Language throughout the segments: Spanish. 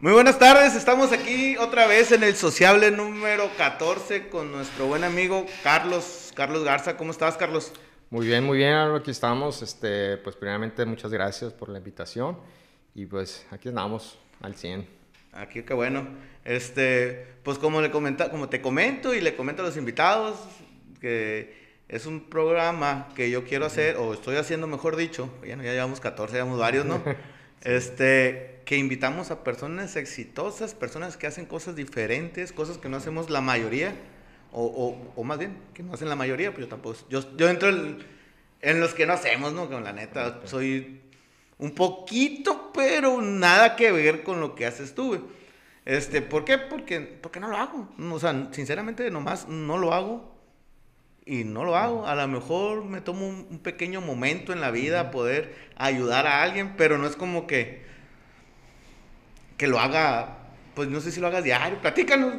Muy buenas tardes, estamos aquí otra vez en el sociable número 14 con nuestro buen amigo Carlos, Carlos Garza. ¿Cómo estás, Carlos? Muy bien, muy bien, aquí estamos. Este, pues primeramente muchas gracias por la invitación y pues aquí andamos al 100. Aquí qué bueno. Este, pues como le comenta, como te comento y le comento a los invitados que es un programa que yo quiero hacer o estoy haciendo, mejor dicho. Bueno, ya llevamos 14, llevamos varios, ¿no? Este, que invitamos a personas exitosas, personas que hacen cosas diferentes, cosas que no hacemos la mayoría, o, o, o más bien, que no hacen la mayoría, pues yo tampoco, yo, yo entro en, en los que no hacemos, ¿no? Con la neta, soy un poquito, pero nada que ver con lo que haces tú, güey. Este, ¿por qué? Porque, porque no lo hago. O sea, sinceramente, nomás no lo hago y no lo hago. A lo mejor me tomo un, un pequeño momento en la vida a poder ayudar a alguien, pero no es como que que lo haga, pues no sé si lo hagas diario. Platícanos,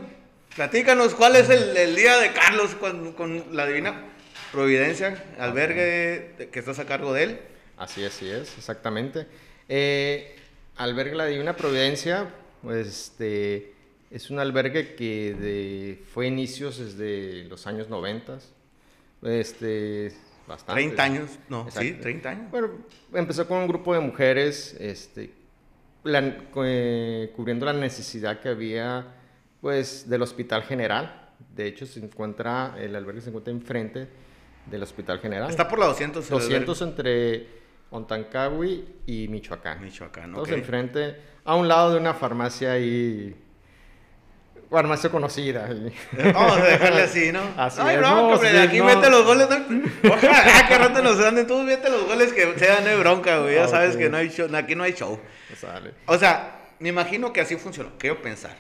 platícanos cuál es el, el día de Carlos con, con, la Divina Providencia, albergue que estás a cargo de él. Así es, así es, exactamente. Eh, albergue la Divina Providencia, pues este, es un albergue que de, fue inicios desde los años 90. Este, bastante. 30 años, no, Exacto. sí, 30 años. Bueno, empezó con un grupo de mujeres este, la, eh, cubriendo la necesidad que había pues, del Hospital General. De hecho, se encuentra, el albergue se encuentra enfrente del Hospital General. Está por la 200. 200 entre Ontancagui y Michoacán. Michoacán, Todos okay. enfrente, a un lado de una farmacia y farmacia conocida. Vamos a dejarle así, ¿no? Así Ay, es. bronca, No, hombre, sí, aquí no. mete los goles. ¿no? Ojalá que rato nos anden todos, mete los goles que sean de bronca, güey. Ya Ah, sabes ok. que no hay show, aquí no hay show. Sale. O sea, me imagino que así funcionó. Quiero pensar.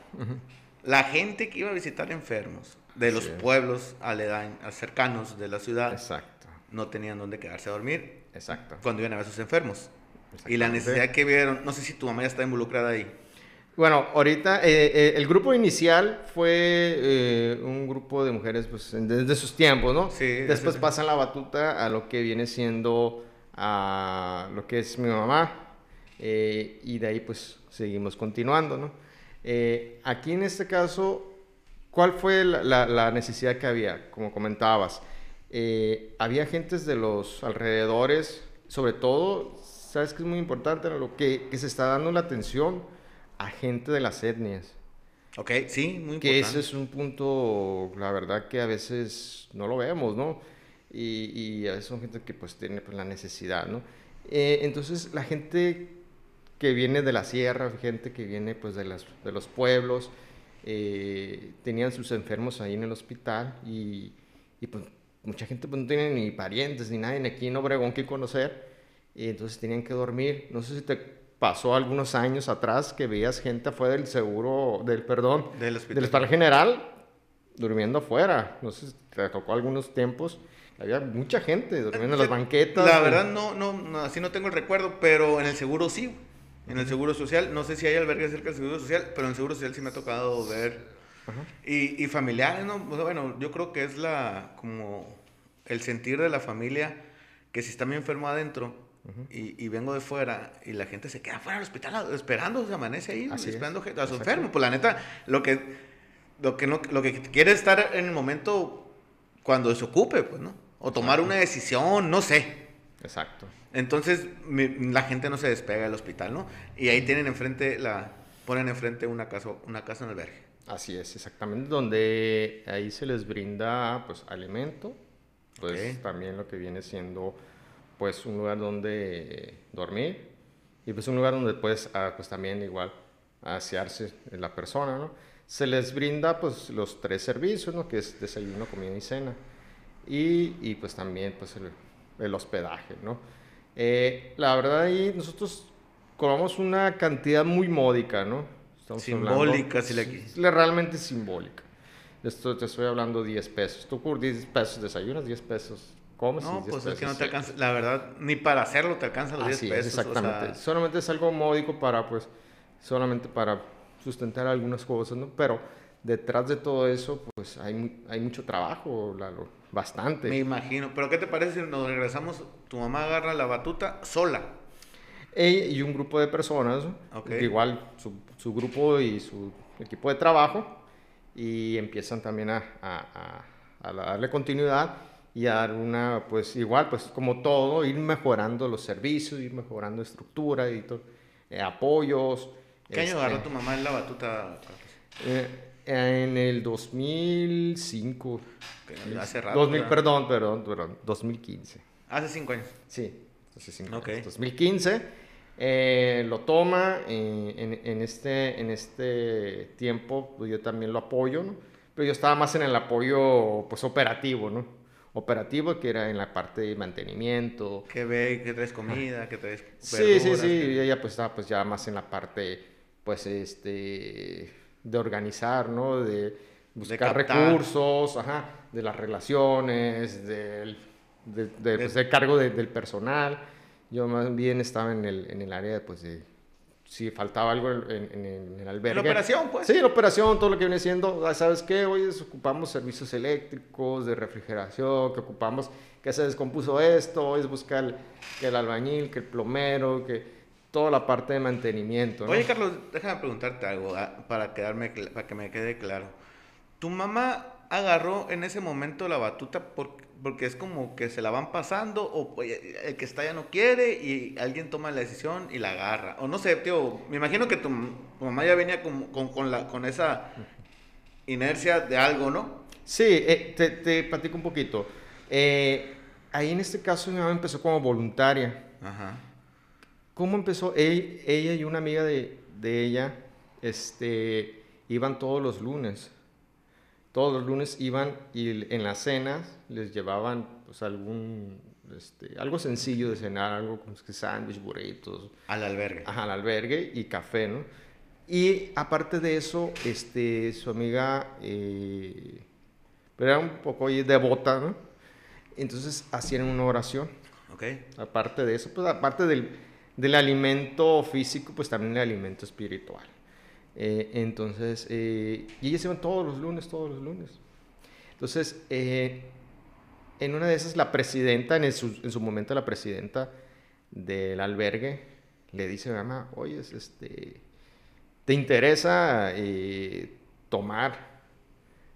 La gente que iba a visitar enfermos de los Sí. pueblos aledaños, cercanos de la ciudad, Exacto, no tenían dónde quedarse a dormir exacto. cuando iban a ver a sus enfermos. Y la necesidad que vieron, no sé si tu mamá ya está involucrada ahí. Bueno, ahorita eh, eh, el grupo inicial fue eh, un grupo de mujeres pues, desde sus tiempos, ¿no? Sí, Después sí, pasan la batuta a lo que viene siendo a lo que es mi mamá eh, y de ahí pues seguimos continuando, ¿no? Eh, aquí en este caso, ¿cuál fue la, la- la necesidad que había? Como comentabas, había gentes de los alrededores, sobre todo, sabes que es muy importante, lo que, que se está dando la atención a gente de las etnias. Ok, sí, muy Que importante. ese es un punto, la verdad, que a veces no lo vemos, ¿no? Y, y a veces son gente que pues tiene pues, la necesidad, ¿no? Eh, entonces, la gente que viene de la sierra, gente que viene pues de, las, de los pueblos, eh, tenían sus enfermos ahí en el hospital y, y, pues mucha gente pues no tiene ni parientes ni nadie aquí en Obregón que conocer y entonces tenían que dormir. No sé si te pasó algunos años atrás que veías gente afuera del seguro, del perdón, Del hospital. del hospital general durmiendo afuera. No sé si te tocó algunos tiempos. Había mucha gente durmiendo en las banquetas. La y- verdad, no, no, no, así no tengo el recuerdo, pero en el seguro sí. En el seguro social, no sé si hay albergues cerca del seguro social, pero en el seguro social sí me ha tocado ver. Ajá. Y, y familiares, ¿no? O sea, bueno, yo creo que es la, como el sentir de la familia que si está muy enfermo adentro y, y vengo de fuera y la gente se queda fuera del hospital esperando, se amanece ahí, Así es. esperando gente- a su enfermo. Pues la neta, lo que, lo que, no, lo que quiere es estar en el momento cuando se ocupe, pues, ¿no? O tomar Exacto. una decisión, no sé. Exacto. Entonces mi- la gente no se despega del hospital, ¿no? Y ahí tienen enfrente la ponen enfrente una casa una casa en albergue. Así es, exactamente, donde ahí se les brinda pues alimento, pues también lo que viene siendo pues un lugar donde dormir y pues un lugar donde puedes ah, pues también igual asearse la persona, ¿no? Se les brinda pues los tres servicios, ¿no? Que es desayuno, comida y cena y, y pues también pues el, el hospedaje, ¿no? Eh, la verdad ahí nosotros cobramos una cantidad muy módica, ¿no? Estamos Simbólica, si es la- realmente simbólica. Esto te estoy hablando 10 pesos. Tú por 10 pesos desayunas, 10 pesos No, 10 pues es que no pesos te alcanza, la verdad, ni para hacerlo te alcanza los 10 Así pesos. es, o sea, exactamente. solamente es algo módico para, pues, solamente para sustentar algunas cosas, ¿no? Pero detrás de todo eso, pues, hay, hay mucho trabajo, Lalo, bastante. me imagino. Pero ¿qué te parece si nos regresamos? Tu mamá agarra la batuta sola. Ella y un grupo de personas, Ok. igual su, su grupo y su equipo de trabajo, y empiezan también a, a- a- a darle continuidad y a dar una, pues igual, pues como todo, ir mejorando los servicios, ir mejorando estructura y todo, eh, apoyos. ¿Qué año este, agarró tu mamá en la batuta? Eh, en el 2005. Que hace rato, 2000, ¿verdad? perdón, perdón, perdón, 2015. Hace cinco años. Sí, hace cinco Ok. años. 2015 eh, lo toma eh, en, en este, en este tiempo, pues yo también lo apoyo, ¿no? Pero yo estaba más en el apoyo pues operativo, ¿no? Operativo que era en la parte de mantenimiento. Que ve, que traes comida, que traes Sí, sí, sí, que- ella pues estaba pues ya más en la parte pues este de organizar, ¿no? De buscar recursos, ajá, de las relaciones, del, de, de, pues, del cargo de- del personal. Yo más bien estaba en el, en el área pues de si faltaba algo en, en- en el albergue. La operación, pues. Sí, la operación, todo lo que viene siendo, ah, ¿sabes qué? Hoy ocupamos servicios eléctricos, de refrigeración, que ocupamos que se descompuso esto, hoy es buscar el- que el albañil, que el plomero, que toda la parte de mantenimiento. ¿no? Oye, Carlos, déjame preguntarte algo ah, para, quedarme, para que me quede claro. ¿Tu mamá agarró en ese momento la batuta por- porque es como que se la van pasando o oye, el que está ya no quiere y alguien toma la decisión y la agarra? O no sé, tío, me imagino que tu, tu mamá ya venía con, con, con la, con esa inercia de algo, ¿no? Sí, eh, te, te platico un poquito. Eh, ahí en este caso mi mamá empezó como voluntaria. Ajá. ¿Cómo empezó? Ella, ella y una amiga de, de ella este, iban todos los lunes. Todos los lunes iban y en las cenas les llevaban pues, algún, este, algo sencillo de cenar, algo como sándwich, burritos, Al albergue. ajá, al albergue y café, ¿no? Y aparte de eso, este, su amiga eh, era un poco devota, ¿no? Entonces hacían una oración. Ok. Aparte de eso, pues aparte del, del alimento físico, pues también el alimento espiritual. Eh, entonces, eh, y ellas iban todos los lunes, todos los lunes. Entonces, eh, en una de esas, la presidenta, en su, en su momento la presidenta del albergue, le dice a mi mamá, oye, este, ¿te interesa eh, tomar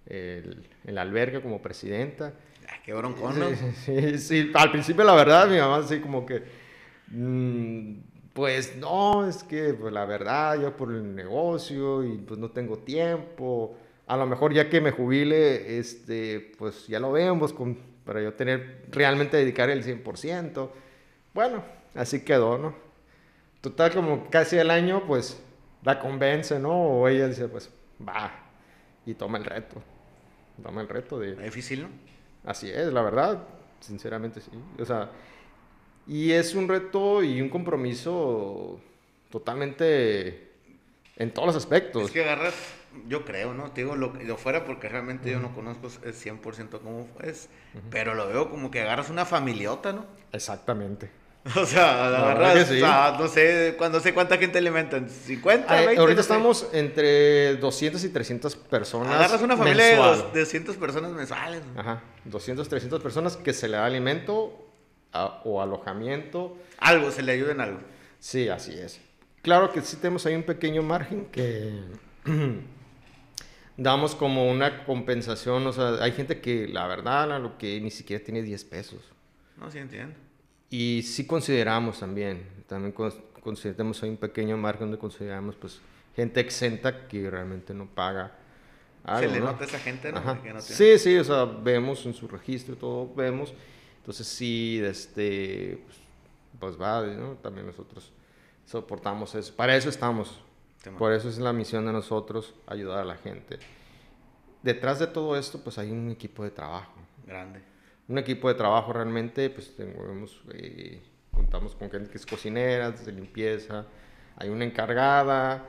el, el albergue como presidenta? Ay, qué broncón, ¿no? Sí, sí, sí. al principio la verdad mi mamá así como que, mm, pues no, es que pues, la verdad yo por el negocio y pues no tengo tiempo, a lo mejor ya que me jubile, este, pues ya lo vemos con, para yo tener, realmente dedicar el 100%. Bueno, así quedó, ¿no? Total como casi el año pues la convence, ¿no? O ella dice pues va y toma el reto, toma el reto de... Difícil, ¿no? Así es, la verdad, sinceramente sí. O sea, y es un reto y un compromiso totalmente en todos los aspectos. Es que agarras, yo creo, ¿no? Te digo lo, lo fuera porque realmente yo no conozco el 100% cómo es, pero lo veo como que agarras una familiota, ¿no? Exactamente. O sea, verdad agarras, sí. o sea, no sé, cuando sé cuánta gente alimentan, 50, Ah, 20, ahorita no sé. estamos entre 200 y 300 personas. Agarras una familia de mensual. de 200 personas mensuales. ¿no? Ajá, 200, 300 personas que se le da alimento a- o alojamiento. Algo, se le ayuda en algo. Sí, así es. Claro que sí tenemos ahí un pequeño margen que damos como una compensación. O sea, hay gente que la verdad, a lo que ni siquiera tiene 10 pesos. No, sí entiendo. Y sí consideramos también, también cons- consideramos ahí un pequeño margen donde consideramos pues gente exenta que realmente no paga algo, se le ¿no? nota a esa gente, ¿no? Ajá. Que no tiene- Sí, sí, o sea, vemos en su registro, todo vemos. Entonces sí, este, pues, pues va, ¿no? También nosotros soportamos eso. Para eso estamos. Por eso es la misión de nosotros, ayudar a la gente. Detrás de todo esto, pues hay un equipo de trabajo Grande. un equipo de trabajo realmente, pues tenemos, eh, contamos con gente que es cocinera, de limpieza, hay una encargada,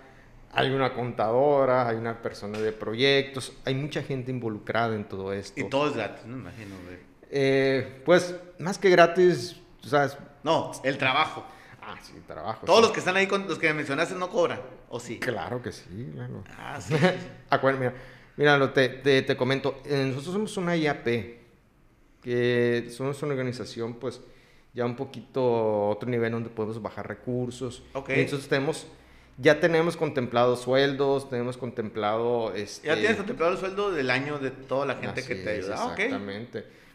hay una contadora, hay una persona de proyectos, hay mucha gente involucrada en todo esto. Y todo es gratis, no me imagino, güey. Eh, pues más que gratis, o sea, No, el trabajo. ah, sí, trabajo. Todos sí. los que están ahí, con los que mencionaste, no cobran. ¿O sí? Claro que sí, claro. Ah, sí. sí. Acuérdate, mira, mira, lo te, te, te comento, eh, nosotros somos una IAP, que somos una organización pues ya un poquito otro nivel donde podemos bajar recursos. Ok. Entonces tenemos, ya tenemos contemplado sueldos, tenemos contemplado... Este, Ya tienes contemplado el sueldo del año de toda la gente que te es, ayuda. Ah, ok.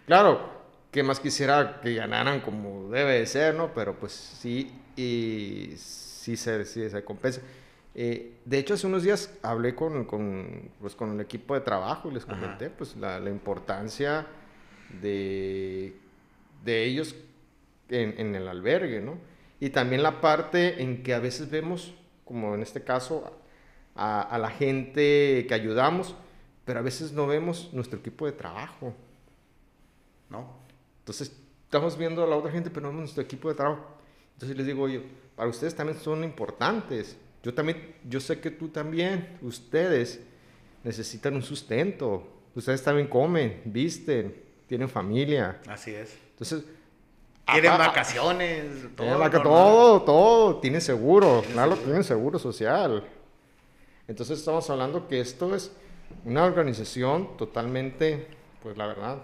Claro, que más quisiera que ganaran como debe de ser, ¿no? Pero pues sí, y sí se, sí se compensa. Eh, de hecho, hace unos días hablé con, con, pues, con el equipo de trabajo y les Ajá. comenté pues, la, la importancia de, de ellos en, en el albergue, ¿no? Y también la parte en que a veces vemos, como en este caso, a, a la gente que ayudamos, pero a veces no vemos nuestro equipo de trabajo. ¿No? Entonces, estamos viendo a la otra gente, pero no nuestro equipo de trabajo. Entonces les digo yo, para ustedes también son importantes. Yo también, yo sé que tú también, ustedes necesitan un sustento. Ustedes también comen, visten, tienen familia. Así es. Entonces, Tienen ajá, vacaciones, todo. tienen vaca- todo, todo, tienen seguro, claro, tienen seguro social. Entonces estamos hablando que esto es una organización totalmente, pues la verdad.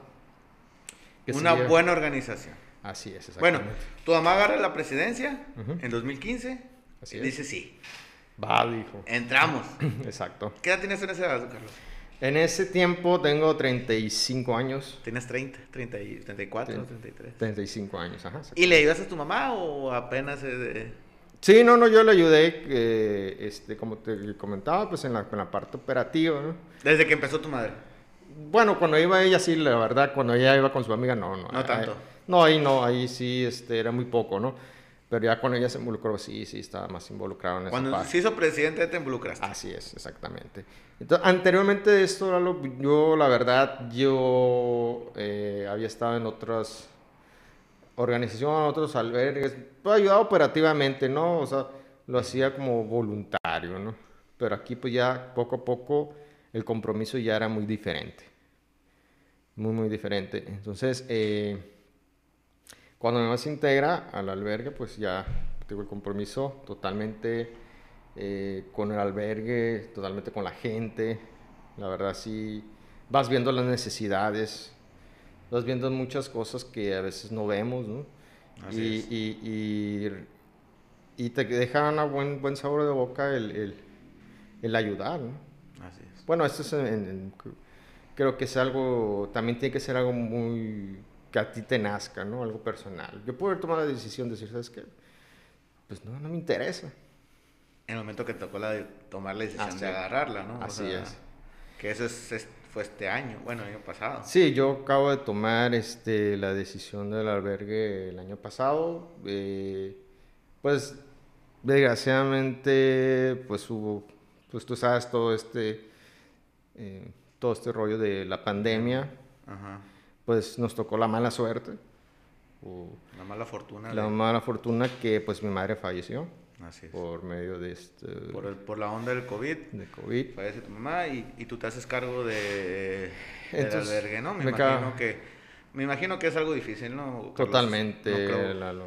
Que Una buena organización. Así es, Bueno, exactamente. tu mamá agarra la presidencia en 2015 Así y es. dice sí. Va, dijo. Entramos. Exacto. ¿Qué edad tienes en esa edad, Carlos? En ese tiempo tengo 35 años. Tienes 30, 30 y 34, Sí. 33. 35 años, ajá. ¿Y le ayudas a tu mamá o apenas. Sí, no, no, yo le ayudé, eh, este, como te comentaba, pues en la, en la parte operativa, ¿no? Desde que empezó tu madre? Bueno, cuando iba ella, sí, la verdad, cuando ella iba con su amiga, no, no. No ahí- tanto. no, ahí no, ahí sí, este, era muy poco, ¿no? Pero ya cuando ella se involucró, sí, sí, estaba más involucrado en esa Cuando parte. se hizo presidente te involucraste. Así es, exactamente. Entonces, anteriormente de esto, Lalo, yo la verdad, yo eh, había estado en otras organizaciones, otros albergues, pues ayudaba operativamente, ¿no? O sea, lo hacía como voluntario, ¿no? Pero aquí pues ya poco a poco el compromiso ya era muy diferente. Muy, muy diferente. Entonces, eh, cuando mi mamá se integra al albergue, pues ya tengo el compromiso totalmente eh, con el albergue, totalmente con la gente. La verdad, sí, vas viendo las necesidades, vas viendo muchas cosas que a veces no vemos, ¿no? Así y, es. y, y, y te deja un buen, buen sabor de boca el, el, el ayudar, ¿no? Bueno, esto es en- en- creo que es algo, también tiene que ser algo muy, que a ti te nazca, ¿no? Algo personal. Yo puedo haber tomado la decisión de decir, ¿sabes qué? Pues no, no me interesa. En el momento que tocó la de tomar la decisión Así de agarrarla, ¿no? O Así sea, es. Que eso es- es- fue este año, bueno, el año pasado. Sí, yo acabo de tomar este, la decisión del albergue el año pasado. eh, pues, desgraciadamente, pues hubo, pues tú sabes, todo este, eh, todo este rollo de la pandemia, Ajá. pues nos tocó la mala suerte, o La mala fortuna. la de- mala fortuna que pues mi madre falleció Así es. por medio de este, Por, el- por la onda del COVID, de COVID. fallece tu mamá y, y tú te haces cargo de, del Entonces, albergue, ¿no? Me, me imagino ca- que me imagino que es algo difícil, ¿no? Carlos? Totalmente. No creo- Lalo,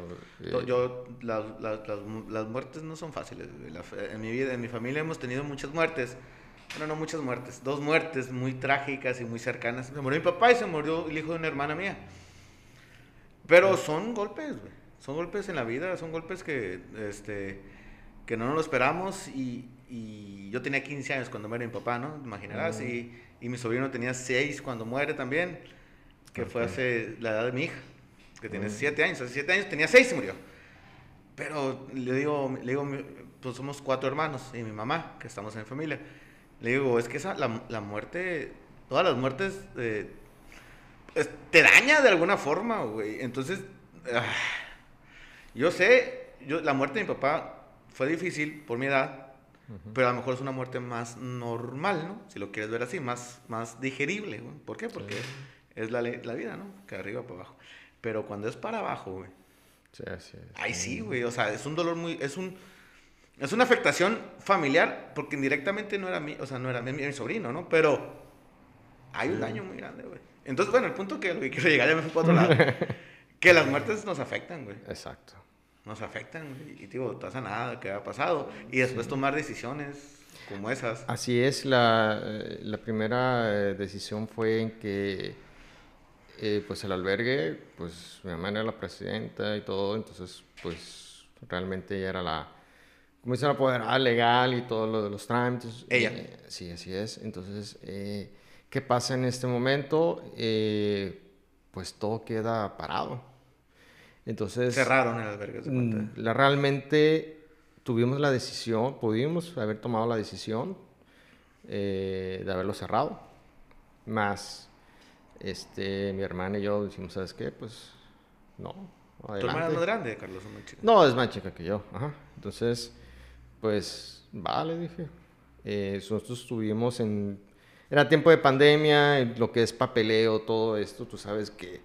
To- eh, Yo, las, las, las, mu- las muertes no son fáciles. La en mi vida, en mi familia hemos tenido muchas muertes. Bueno, no muchas muertes. Dos muertes muy trágicas y muy cercanas. Se murió mi papá y se murió el hijo de una hermana mía. Pero son golpes, güey. Son golpes en la vida. Son golpes que, este, que no nos lo esperamos. Y, y yo tenía 15 años cuando muere mi papá, ¿no? Imaginarás. Mm. Y, y mi sobrino tenía 6 cuando muere también. Que fue Ok. hace la edad de mi hija. Que tiene Mm. 7 años. Hace 7 años tenía 6 y murió. Pero le digo, le digo, pues somos cuatro hermanos y mi mamá, que estamos en familia. Le digo, es que esa, la, la muerte, todas las muertes eh, es- te daña de alguna forma, güey. Entonces, ah, yo sé, yo, la muerte de mi papá fue difícil por mi edad, pero a lo mejor es una muerte más normal, ¿no? Si lo quieres ver así, más, más digerible, güey. ¿Por qué? Porque Sí. es la, la vida, ¿no? Que arriba para abajo. Pero cuando es para abajo, güey. Sí, así es. Ay, sí, güey. O sea, es un dolor muy. Es un. Es una afectación familiar, porque indirectamente no era mi, o sea, no era mi, mi sobrino, ¿no? Pero hay un daño muy grande, güey. Entonces, bueno, el punto que lo que quiero llegar ya me fui para otro lado. que las muertes nos afectan, güey. Exacto. Nos afectan, güey. Y digo, no pasa nada que ha pasado. Y después tomar decisiones como esas. Así es, la, eh, la primera eh, decisión fue en que eh, pues el albergue, pues mi mamá era la presidenta y todo, entonces pues realmente ella era la, como dicen, la apoderada legal y todo lo de los trámites. Ella. Eh, sí, así es. Entonces, eh, ¿qué pasa en este momento? Eh, pues todo queda parado. Entonces... Cerraron el albergue. se. Mm, la, realmente tuvimos la decisión, pudimos haber tomado la decisión eh, de haberlo cerrado. Más, este, mi hermana y yo decimos, ¿sabes qué? Pues, no. ¿Tu hermana es adelante. más grande, Carlos? o más chica? No, es más chica que yo. Ajá. Entonces, pues, vale, dije. Eh, nosotros estuvimos en... Era tiempo de pandemia, lo que es papeleo, todo esto, tú sabes que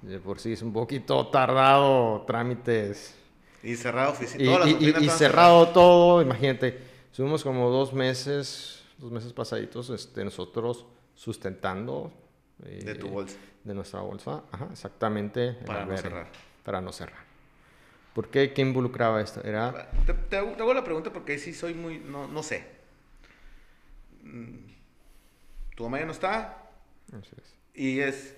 de por sí es un poquito tardado, trámites. Y cerrado oficina. Y, todas las y- cerrado todo, imagínate. Estuvimos como dos meses, dos meses pasaditos, este, nosotros sustentando. eh, De tu bolsa. De nuestra bolsa, ajá, exactamente. Para no cerrar. Para no cerrar. ¿Por qué? ¿Qué involucraba esto? Era... Te, te hago, te hago la pregunta porque sí soy muy. No, no sé. Mm, Tu mamá ya no está Así es. y es.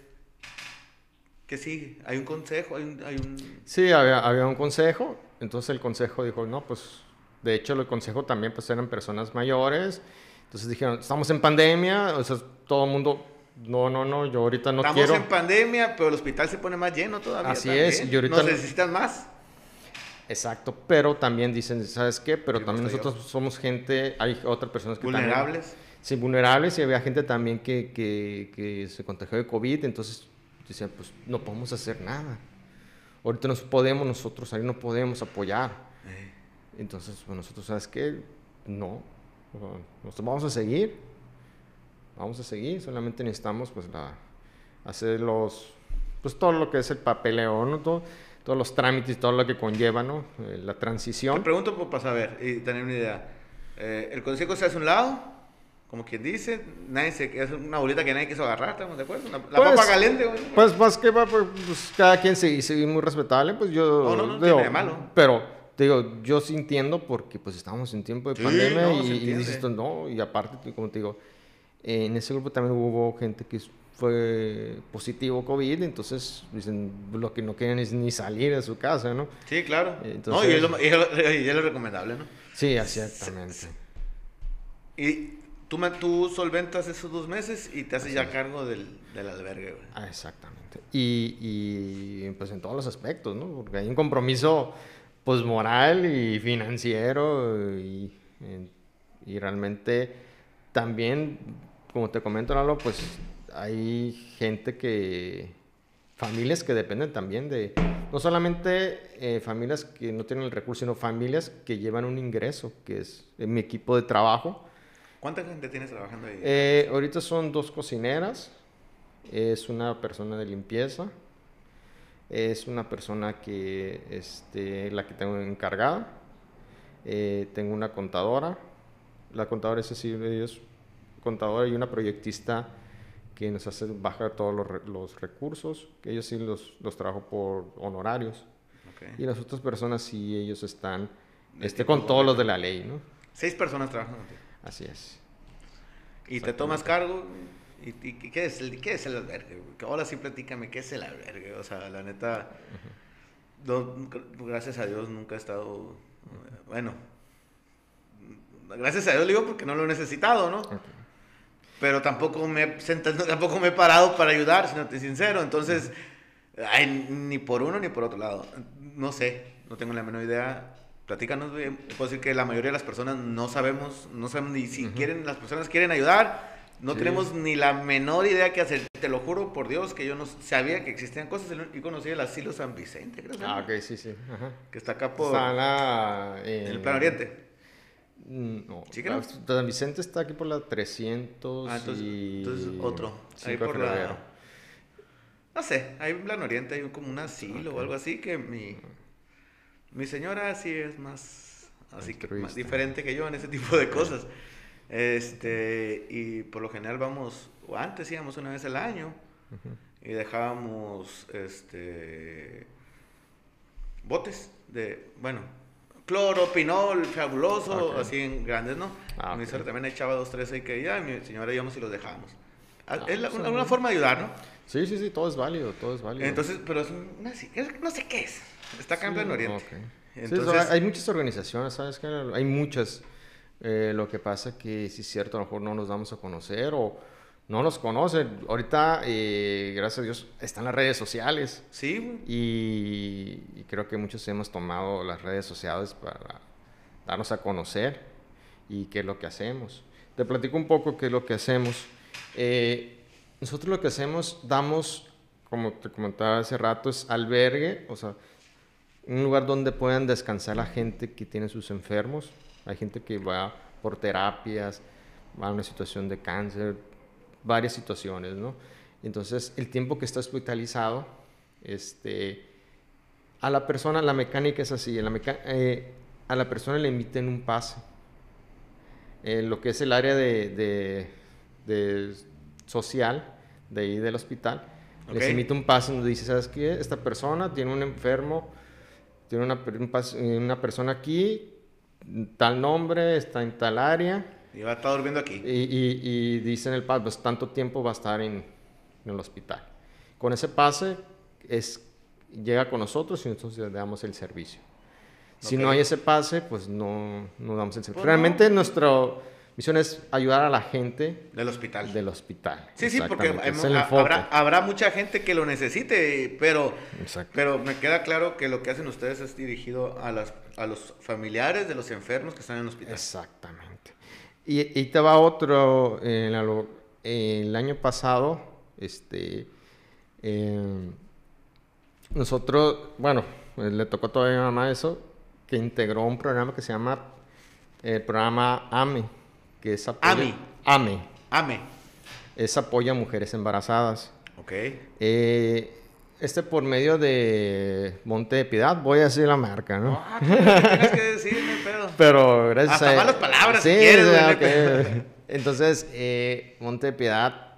¿Qué sigue? Hay un consejo, hay un. Hay un... Sí, había, había un consejo, entonces el consejo dijo, no, pues, de hecho el consejo también pues eran personas mayores, entonces dijeron, estamos en pandemia, o sea, todo el mundo, no, no, no, yo ahorita no Estamos quiero. en pandemia, pero el hospital se pone más lleno todavía. Así también. es, y ahorita Nos no- necesitan más. Exacto, pero también dicen, ¿sabes qué? Pero Sí, también nosotros somos gente, hay otras personas que también- Vulnerables. sí, vulnerables y había gente también que, que, que se contagió de COVID, entonces decían, pues no podemos hacer nada. Ahorita no podemos nosotros salir, no podemos apoyar. Eh, Entonces, pues nosotros, ¿sabes qué? No. Nosotros vamos a seguir. Vamos a seguir. Solamente necesitamos, pues, la, hacer los, pues, todo lo que es el papeleo, ¿no? Todo- todos los trámites, todo lo que conlleva, ¿no? Eh, la Te transición. pregunto por- para saber y tener una idea. Eh, el consejo se hace a un lado, como quien dice. Nadie se, es una bolita que nadie quiso agarrar, ¿estamos de acuerdo? La, la Pues, papa caliente, güey. Pues, más que va, pues, pues, cada quien se sigue muy respetable, pues yo... No, no, no digo, tiene malo. Pero, te digo, yo sí entiendo porque, pues, estamos en tiempo de Sí, pandemia no, y, y dices no, y aparte, como te digo, eh, en ese grupo también hubo gente que fue positivo COVID, entonces, dicen, lo que no quieren es ni salir de su casa, ¿no? Sí, claro. Entonces- no, y es, lo, y es lo- y es lo recomendable, ¿no? Sí, exactamente. Y tú, tú solventas esos dos meses y te haces ya cargo del, del albergue, güey. Ah, exactamente. Y, y, pues en todos los aspectos, ¿no? Porque hay un compromiso pues moral y financiero y, y realmente también, como te comento, Lalo, pues hay gente que, familias que dependen también de, no solamente eh, familias que no tienen el recurso, sino familias que llevan un ingreso, que es en mi equipo de trabajo. ¿Cuánta gente tienes trabajando ahí? Eh, ahorita son dos cocineras, es una persona de limpieza, es una persona que, este, la que tengo encargada, eh, tengo una contadora, la contadora es así, es contadora y una proyectista que nos hace bajar todos los, los recursos, que ellos sí los, los trabajo por honorarios, y las otras personas sí, ellos están este, con todos los de la ley, ¿no? Seis personas contigo. Así es. Y te tomas cargo. ¿Y, y qué, es el, qué es el albergue? Ahora sí platícame, ¿qué es el albergue? O sea, la neta, no, gracias a Dios nunca he estado, bueno, gracias a Dios digo porque no lo he necesitado, ¿no? Pero tampoco me, he sentado- tampoco me he parado para ayudar, si no te sincero. Entonces, ay, ni por uno ni por otro lado. No sé, no tengo la menor idea. Platícanos. Puedo decir que la mayoría de las personas no sabemos, no sabemos ni si Ujú. quieren, las personas quieren ayudar. No Sí. tenemos ni la menor idea qué hacer. Te lo juro por Dios que yo no sabía que existían cosas y conocí el asilo San Vicente, creo que, Ah, ok, sí, sí. Ajá. que está acá por la... en el Plan Oriente. Mm, No, ¿Sí San Vicente está aquí por la 300 Ah, entonces, y... entonces otro. Ahí por la-. No sé, hay en Plan Oriente, hay como un asilo o algo así que mi, mi señora sí es más, así que más diferente que yo en ese tipo de cosas. Este, y por lo general vamos, o antes íbamos una vez al año y dejábamos, este, botes de, bueno, cloro, pinol, fabuloso, Ok. así en grandes, ¿no? Ah, Mi ok. suegra también echaba dos, tres ahí que ya, mi señora íbamos y los dejábamos. Ah, es la- una, una forma de ayudar, ¿no? Sí, sí, sí, todo es válido, todo es válido. Entonces, pero es una, no sé qué es. Está acá en Pleno Oriente. Ok. Sí, Entonces, so- hay muchas organizaciones, ¿sabes? qué? Hay muchas. Eh, lo que pasa que, sí es cierto, a lo mejor no nos damos a conocer o no nos conocen. Ahorita, eh, gracias a Dios, están las redes sociales sí, güey. y, y creo que muchos hemos tomado las redes sociales para darnos a conocer y qué es lo que hacemos. Te platico un poco qué es lo que hacemos. Eh, nosotros lo que hacemos, damos, como te comentaba hace rato, es albergue, o sea, un lugar donde puedan descansar la gente que tiene sus enfermos. Hay gente que va por terapias, va a una situación de cáncer, varias situaciones, ¿no? Entonces, el tiempo que está hospitalizado, este, a la persona, la mecánica es así, la eh, a la persona le emiten un pase. En lo que es el área de, de- de social de ahí del hospital, les emite un pase donde dice, ¿sabes qué? Esta persona tiene un enfermo, tiene una, un eh, una persona aquí, tal nombre, está en tal área, Y va a estar durmiendo aquí. y, y, y dice en el pase, pues tanto tiempo va a estar en, en el hospital. Con ese pase es, llega con nosotros y nosotros le damos el servicio. Si no hay ese pase, pues no, no damos el servicio. Pues Realmente no. nuestra misión es ayudar a la gente Del hospital. del hospital. Sí, sí, porque habrá, habrá mucha gente que lo necesite, pero, Exacto. pero me queda claro que lo que hacen ustedes es dirigido a, las, a los familiares de los enfermos que están en el hospital. Exactamente. Y, y te va otro, eh, la eh, el año pasado, este, eh, nosotros, bueno, pues, le tocó todavía a mi mamá eso, que integró un programa que se llama el programa AME, que es apoyo- AMI. AME, Ame. es apoyo a mujeres embarazadas. Ok. Eh, este por medio de Monte de Piedad, voy a decir la marca, ¿no? Ah, tienes que decir, no hay pedo. Pero gracias Hasta a... malas palabras, si Sí, quieres, güey, ok. neta. Entonces, eh, Monte de Piedad,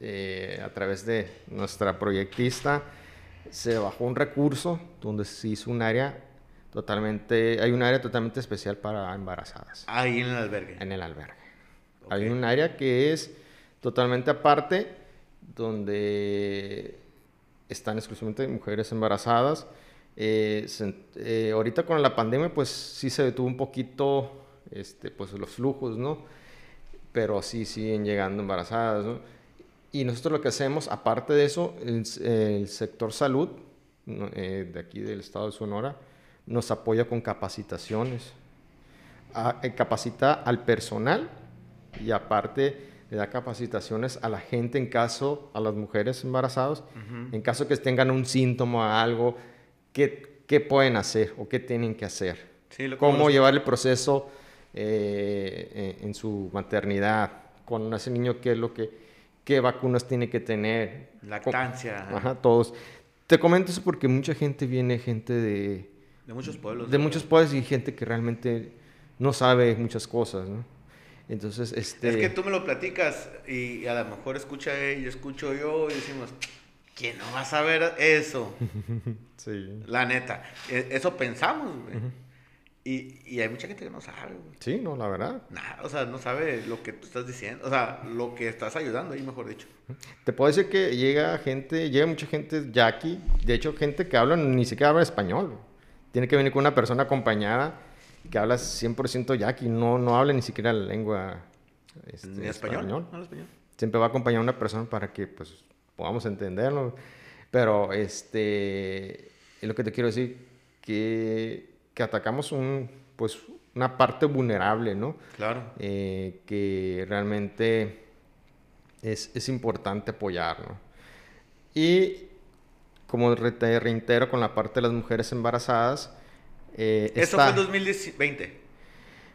eh, a través de nuestra proyectista, se bajó un recurso donde se hizo un área totalmente... Hay un área totalmente especial para embarazadas Ahí en el albergue. en el albergue. Hay un área que es totalmente aparte, donde están exclusivamente mujeres embarazadas. Eh, se- eh, ahorita con la pandemia, pues sí se detuvo un poquito este, pues, los flujos, ¿no? Pero sí siguen llegando embarazadas, ¿no? Y nosotros lo que hacemos, aparte de eso, el, el sector salud eh, de aquí del estado de Sonora nos apoya con capacitaciones a- eh, capacita al personal y aparte da capacitaciones a la gente en caso, a las mujeres embarazadas, en caso que tengan un síntoma, algo, qué, qué pueden hacer o qué tienen que hacer. Sí, lo- Cómo llevar el proceso eh, en su maternidad, con ese niño, qué es lo que, qué vacunas tiene que tener. Lactancia. Ajá, todos. Te comento eso porque mucha gente viene, gente de, De muchos pueblos. de muchos pueblos y gente que realmente no sabe muchas cosas, ¿no? Entonces, este... Es que tú me lo platicas y a lo mejor escucha ella, escucho yo y decimos, ¿quién no va a saber eso? Sí. La neta. E- Eso pensamos, güey. y, y hay mucha gente que no sabe, güey. Sí, no, la verdad. Nada, o sea, no sabe lo que tú estás diciendo. O sea, lo que estás ayudando ahí, mejor dicho. Te puedo decir que llega gente, llega mucha gente yaqui, de hecho gente que habla, ni siquiera habla español. Tiene que venir con una persona acompañada que habla 100% yaqui, no, no habla ni siquiera la lengua este, ¿Ni español? ¿No habla español? Siempre va a acompañar a una persona para que pues, podamos entenderlo. Pero este, es lo que te quiero decir, que, que atacamos un, pues, una parte vulnerable, ¿no? Claro. eh, que realmente es, es importante apoyar. ¿no? Y como te reitero con la parte de las mujeres embarazadas, eh, Eso está- fue en 2020.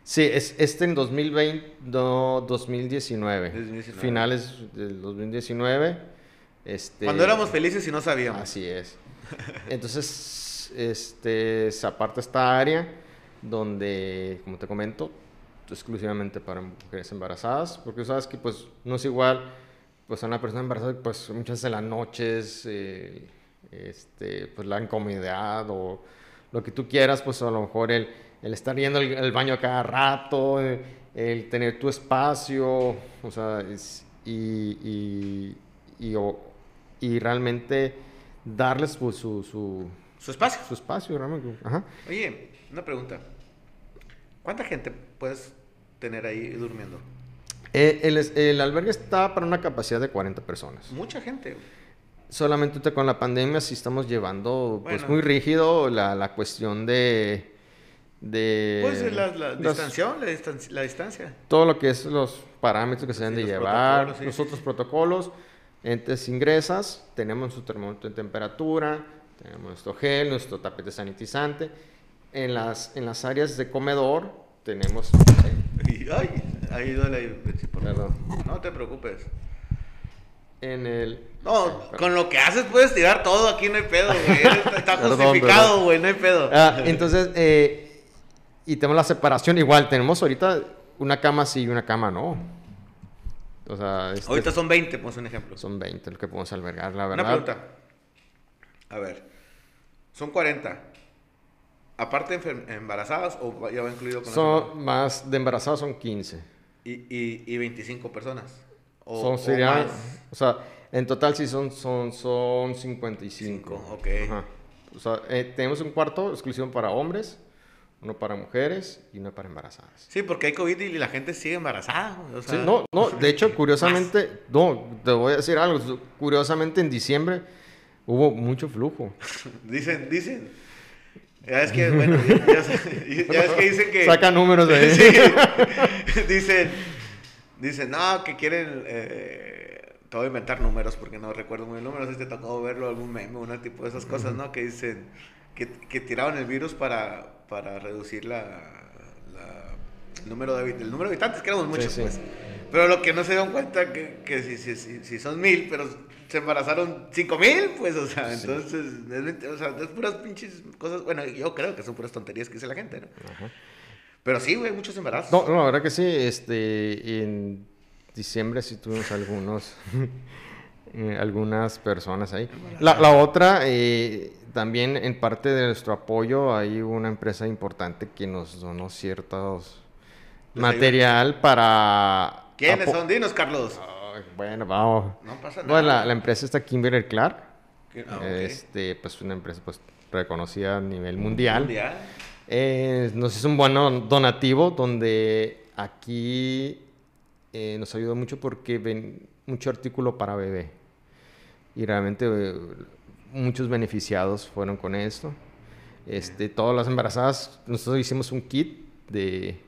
Sí, es este en 2020, no, 2019, 2019. finales del 2019. Este, Cuando éramos felices y no sabíamos. Así es. Entonces, este, se aparta esta área donde, como te comento, exclusivamente para mujeres embarazadas, porque sabes que pues no es igual, pues a una persona embarazada, pues muchas de las noches, eh, este, pues la incomodidad o lo que tú quieras, pues a lo mejor el, el estar yendo al al baño a cada rato, eh, el tener tu espacio, o sea, es- y, y, y, o- y realmente darles pues, su, su, Su espacio. su espacio. Realmente. Ajá. Oye, una pregunta. ¿Cuánta gente puedes tener ahí durmiendo? Eh, el, el albergue está para una capacidad de 40 personas. Mucha gente. Solamente con la pandemia sí estamos llevando pues Bueno. muy rígido la, la cuestión de... de Pues la, la las- distancia, la, distan- la distancia. todo lo que es los parámetros que se deben Sí, de los llevar, sí, los sí, otros protocolos. Entonces ingresas, tenemos su termómetro de temperatura, tenemos nuestro gel, nuestro tapete sanitizante. En las, en las áreas de comedor tenemos... Ay, ahí duele. Perdón. No te preocupes. En el... No, con lo que haces puedes tirar todo, aquí no hay pedo, güey. Está, justificado, güey, no hay pedo. Ah, entonces, eh, y tenemos la separación igual. Tenemos ahorita una cama sí y una cama no. O sea, este, Ahorita son 20, pues un ejemplo. son 20 lo que podemos albergar, la Una verdad. pregunta. A ver, son 40. Aparte de embarazadas o ya va incluido con las Son más de embarazadas son 15. y, y, y 25 personas. O, son o serían, más. o sea, en total sí son son son 55. Cinco, ok. Ajá. O sea, eh, tenemos un cuarto exclusivo para hombres, uno para mujeres y uno para embarazadas. Sí, porque hay COVID y la gente sigue embarazada. o Sí, sea, no, no, de hecho, curiosamente, no, te voy a decir algo, curiosamente en diciembre hubo mucho flujo. Dicen, dicen. Ya es que, bueno, ya, ya- ya es que dicen que... Saca números de ahí. Sí. dicen, dicen, no, que quieren... eh, te voy a inventar números porque no recuerdo muy bien números. Si te tocó verlo algún meme, una tipo de esas cosas, ¿no? Que dicen que, que tiraron el virus para, para reducir la, la- el, número de, el número de habitantes, que éramos muchos, sí. pues. Pero lo que no se dieron cuenta que, que si, si, si, si son mil, pero se embarazaron cinco mil, pues, o sea, entonces, es, o sea, es puras pinches cosas, bueno, yo creo que son puras tonterías que dice la gente, ¿no? Pero sí, güey, muchos embarazos. No, no, la verdad que sí, este, en diciembre sí tuvimos algunos, eh, algunas personas ahí. La, la otra, eh, también en parte de nuestro apoyo, hay una empresa importante que nos donó ciertos material para... ¿Quiénes son? Dinos, Carlos. Ay, bueno, vamos. No pasa nada. Bueno, la, la empresa está Kimberly Clark. Ah, ok. Este, pues una empresa pues reconocida a nivel mundial. Mundial. Eh, nos hizo un buen don- donativo donde aquí eh, nos ayudó mucho porque ven mucho artículo para bebé. Y realmente eh, muchos beneficiados fueron con esto. Este, todas las embarazadas, nosotros hicimos un kit de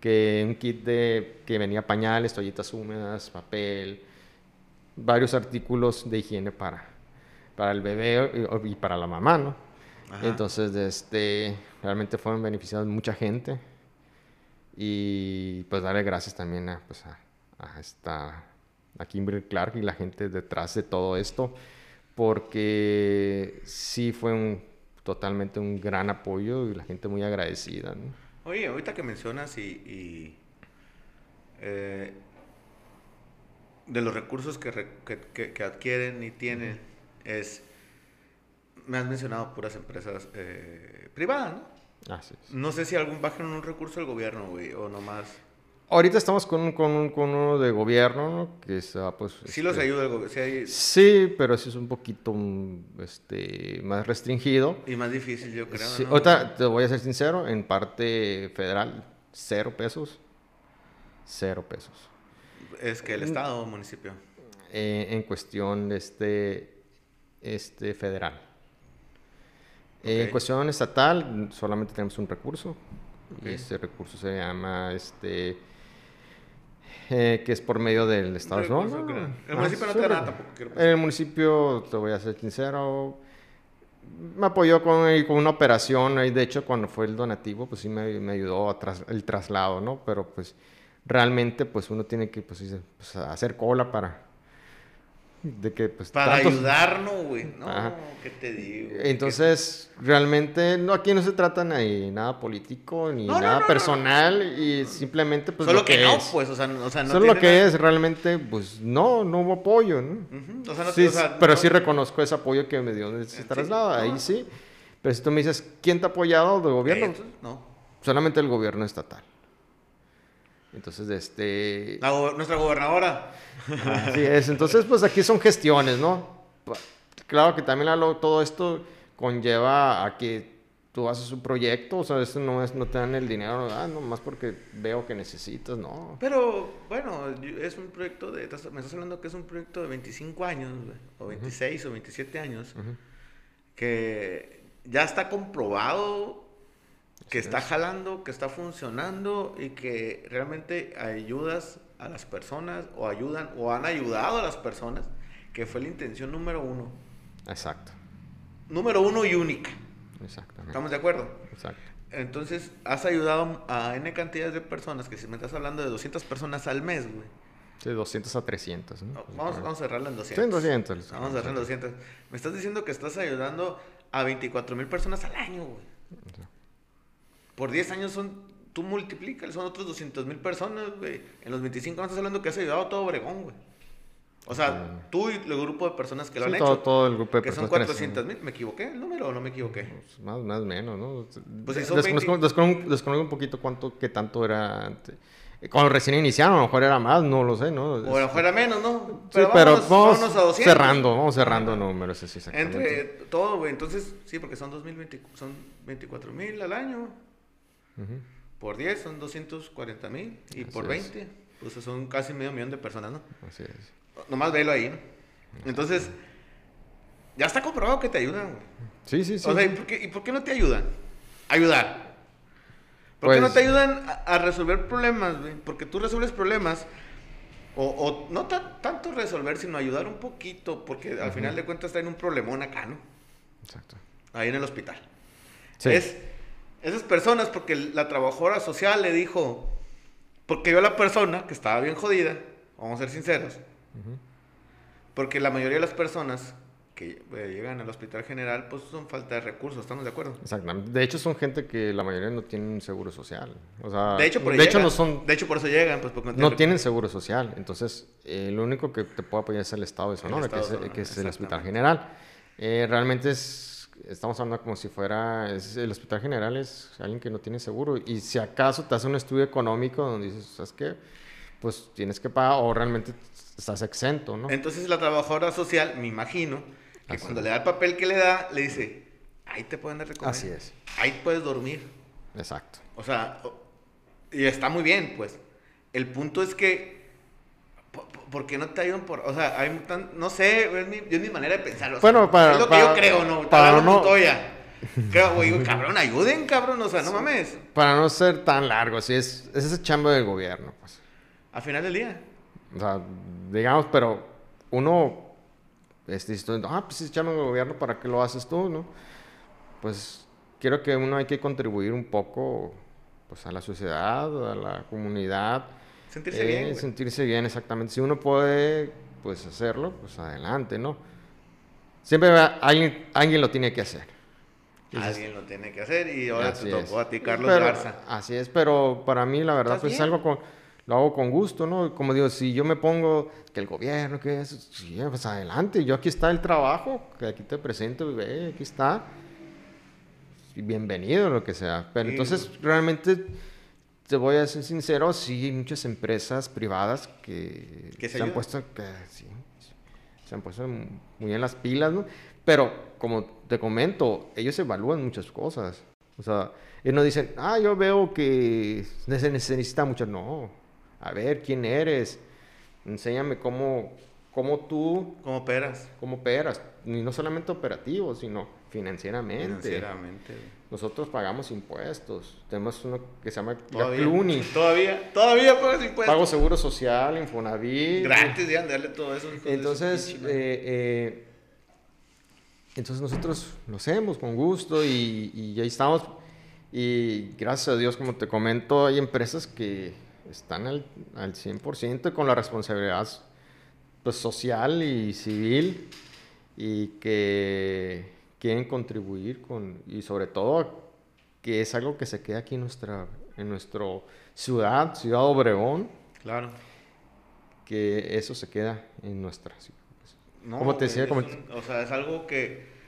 que un kit de que venía pañales, toallitas húmedas, papel, varios artículos de higiene para, para el bebé y, y para la mamá, ¿no? Ajá. Entonces, este, realmente fueron beneficiados mucha gente. Y pues darle gracias también a, pues, a, a esta, a Kimberly Clark y la gente detrás de todo esto, porque sí fue un, totalmente un gran apoyo y la gente muy agradecida. ¿no? Oye, ahorita que mencionas y, y, eh, de los recursos que, re- que, que- que adquieren y tienen, es, me has mencionado puras empresas eh, privadas, ¿no? Así es. No sé si algún bajan un recurso del gobierno, güey, o nomás. Ahorita estamos con, un- con, con uno de gobierno, ¿no? Que está, pues... Sí los este, ayuda el gobierno, sí hay- Sí, pero sí es un poquito mm, este, más restringido. y más difícil, yo creo. Sí, ¿no? ahorita te voy a ser sincero, en parte federal, cero pesos. Cero pesos. Es que el Estado o municipio. Eh, en cuestión este, este federal. Eh, En Ok. cuestión estatal, solamente tenemos un recurso. Y ese recurso se llama este. eh, que es por medio del Estado. No, recurso no, no. el municipio no te da re- nada tampoco, quiero pensar. El municipio, te voy a ser sincero, me apoyó con, con una operación. De hecho, cuando fue el donativo, pues sí me, me ayudó a tras- el traslado, ¿no? Pero pues realmente, pues uno tiene que pues, pues, hacer cola para. De que, pues, Para tantos- ayudarnos, güey. No, Ajá. ¿qué te digo? Entonces, realmente, no, aquí no se trata ni nada político, ni No, nada no, no, personal, y simplemente, pues, Solo lo que, que, no, es. pues, o sea, no- o sea, no Solo lo que nada- es, realmente, pues, no, no hubo apoyo, ¿no? O sea, Sí, o sea, pero sí reconozco ese apoyo que me dio ese Sí, traslado, ahí sí. Pero si tú me dices, ¿quién te ha apoyado del gobierno? No. Solamente el gobierno estatal. Entonces, este... nuestra gobernadora. Así es, entonces pues aquí son gestiones, ¿no? Claro que también todo esto conlleva a que tú haces un proyecto, o sea, eso no es, no te dan el dinero, ah, más porque veo que necesitas, no. Pero, bueno, es un proyecto de, me estás hablando que es un proyecto de 25 años, o 26 o 27 años, que ya está comprobado que está jalando, que está funcionando y que realmente ayudas a las personas o ayudan o han ayudado a las personas, que fue la intención número uno. Exacto. Número uno y única. Exactamente. ¿Estamos de acuerdo? Exacto. Entonces, has ayudado a N cantidades de personas, que si me estás hablando de 200 personas al mes, güey. Sí, 200 a 300. vamos, vamos, a cerrarla en 200. Sí, en 200. Vamos a cerrarla en 200. Me estás diciendo que estás ayudando a 24 mil personas al año, güey. Por 10 años son, tú multiplicas, son otros 200 mil personas, güey. En los 25 años estás hablando que has ayudado a todo Obregón, güey. O sea, tú y el grupo de personas que lo han todo, hecho. Todo el grupo de que personas. son 400 mil. ¿Me equivoqué el número o no me equivoqué? Pues más, más menos, ¿no? Pues si son desconozco, desconozco, un poquito cuánto, qué tanto era antes. Cuando recién iniciaron, a lo mejor era más, no lo sé, ¿no? O a lo mejor era menos, ¿no? Pero, sí, pero vamos, a 200. cerrando, vamos cerrando números, sí. Entre todo, güey, entonces, sí, porque son 2020, son 24 mil al año. Por 10 son 240 mil y por 20, pues son casi medio millón de personas, ¿no? Así es. Nomás velo ahí, ¿no? Entonces, ya está comprobado que te ayudan, güey. Sí, sí, sí. O sea, ¿y por qué, ¿y por qué no te ayudan? Ayudar. ¿Por qué no pues te ayudan a, resolver problemas, güey? Porque tú resuelves problemas, o, o no tanto resolver, sino ayudar un poquito, porque al final de cuentas está en un problemón acá, ¿no? Exacto. Ahí en el hospital. Sí. Es esas personas, porque la trabajadora social le dijo, porque a la persona que estaba bien jodida, vamos a ser sinceros, porque la mayoría de las personas que eh, llegan al hospital general, pues son falta de recursos, ¿estamos de acuerdo? Exactamente. De hecho, son gente que la mayoría no tienen seguro social. O sea, de hecho, por, de hecho no son, de hecho, por eso llegan. Pues, no, tienen seguro social. Entonces, eh, lo único que te puede apoyar es el Estado de Sonora, que, es, que es el hospital general. Eh, realmente es estamos hablando como si fuera, el hospital general es alguien que no tiene seguro y si acaso te hace un estudio económico donde dices, ¿sabes qué? Pues tienes que pagar o realmente estás exento, ¿no? Entonces la trabajadora social, me imagino, que cuando le da el papel que le da, le dice, ahí te pueden dar. Así es. Ahí puedes dormir. Exacto. O sea, y está muy bien, pues. El punto es que ¿Por qué no te ayudan por.? O sea, hay tan, no sé, es mi, es mi manera de pensar. bueno, para. Es lo que yo creo, ¿no? Para no. Creo, güey, cabrón, ayuden, cabrón, o sea, no mames. Para no ser tan largo, sí, es, es ese chambo del gobierno, pues. A final del día. O sea, digamos, pero uno. Este, ah, pues es chambo del gobierno, ¿para qué lo haces tú, no? Pues quiero que uno hay que contribuir un poco pues, a la sociedad, a la comunidad Sentirse bien. Eh, sentirse bien, exactamente. Si uno puede, pues hacerlo, pues adelante, ¿no? Siempre alguien, alguien lo tiene que hacer. Alguien lo tiene que hacer y ahora te tocó a ti, Carlos Garza. Así es, pero para mí la verdad pues es algo con, lo hago con gusto, ¿no? Como digo, si yo me pongo que el gobierno, que eso, pues adelante, yo aquí está el trabajo, que aquí te presento, ve, aquí está. Bienvenido, lo que sea. Pero entonces realmente te voy a ser sincero, sí hay muchas empresas privadas que, se, han puesto, que, sí, se han puesto muy en las pilas, ¿no? Pero, como te comento, ellos evalúan muchas cosas. O sea, ellos no dicen, ah, yo veo que se necesita mucho. No, a ver, ¿quién eres? Enséñame cómo, cómo tú... ¿Cómo operas? ¿Cómo operas? Y no solamente operativo, sino financieramente. Financieramente. Nosotros pagamos impuestos. Tenemos uno que se llama ¿Todavía? Cluny. Todavía, todavía pagas impuestos. Pago seguro social, Infonavit. Gratis, ya, darle todo eso. Entonces, eh, eh, entonces nosotros lo hacemos con gusto y, y ahí estamos. Y gracias a Dios, como te comento, hay empresas que están al, al 100% con la responsabilidad pues, social y civil y que quieren contribuir con, y sobre todo que es algo que se queda aquí en nuestra, en nuestro ciudad, Ciudad Obregón. Claro. Que eso se queda en nuestra ciudad. como te decía, como... o sea, es algo que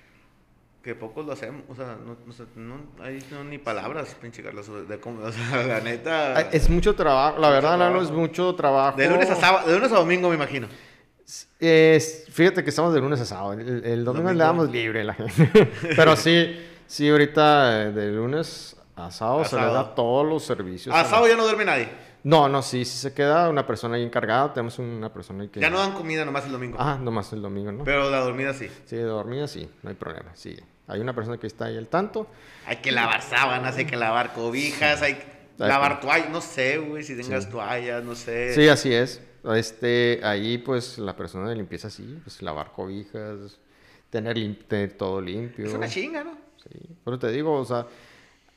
que pocos lo hacemos, o sea, no, sé, no hay no, ni palabras, pinche Carlos, de cómo, o sea, la neta... Es mucho trabajo, la verdad, Lalo, es mucho trabajo. De lunes a sábado, de lunes a domingo, me imagino. Es- fíjate que estamos de lunes a sábado. El, el domingo le damos libre a la gente. Pero sí, sí, ahorita eh, de lunes a sábado A se le da todos los servicios. A la- sábado ya no duerme nadie. No, no, sí, sí se queda una persona ahí encargada. Tenemos una persona ahí que. Ya no dan comida nomás el domingo. Ah, nomás el domingo, ¿no? Pero la dormida sí. Sí, de dormida sí, no hay problema. Sí, hay una persona que está ahí al tanto. Hay que lavar sábanas, hay que lavar cobijas, hay que lavar toallas, no sé, güey, si tengas Sí. toallas, no sé. Sí, así es. Este, ahí pues la persona de limpieza sí, pues lavar cobijas, tener, lim- tener todo limpio. Es una chinga, ¿no? Sí, pero te digo, o sea,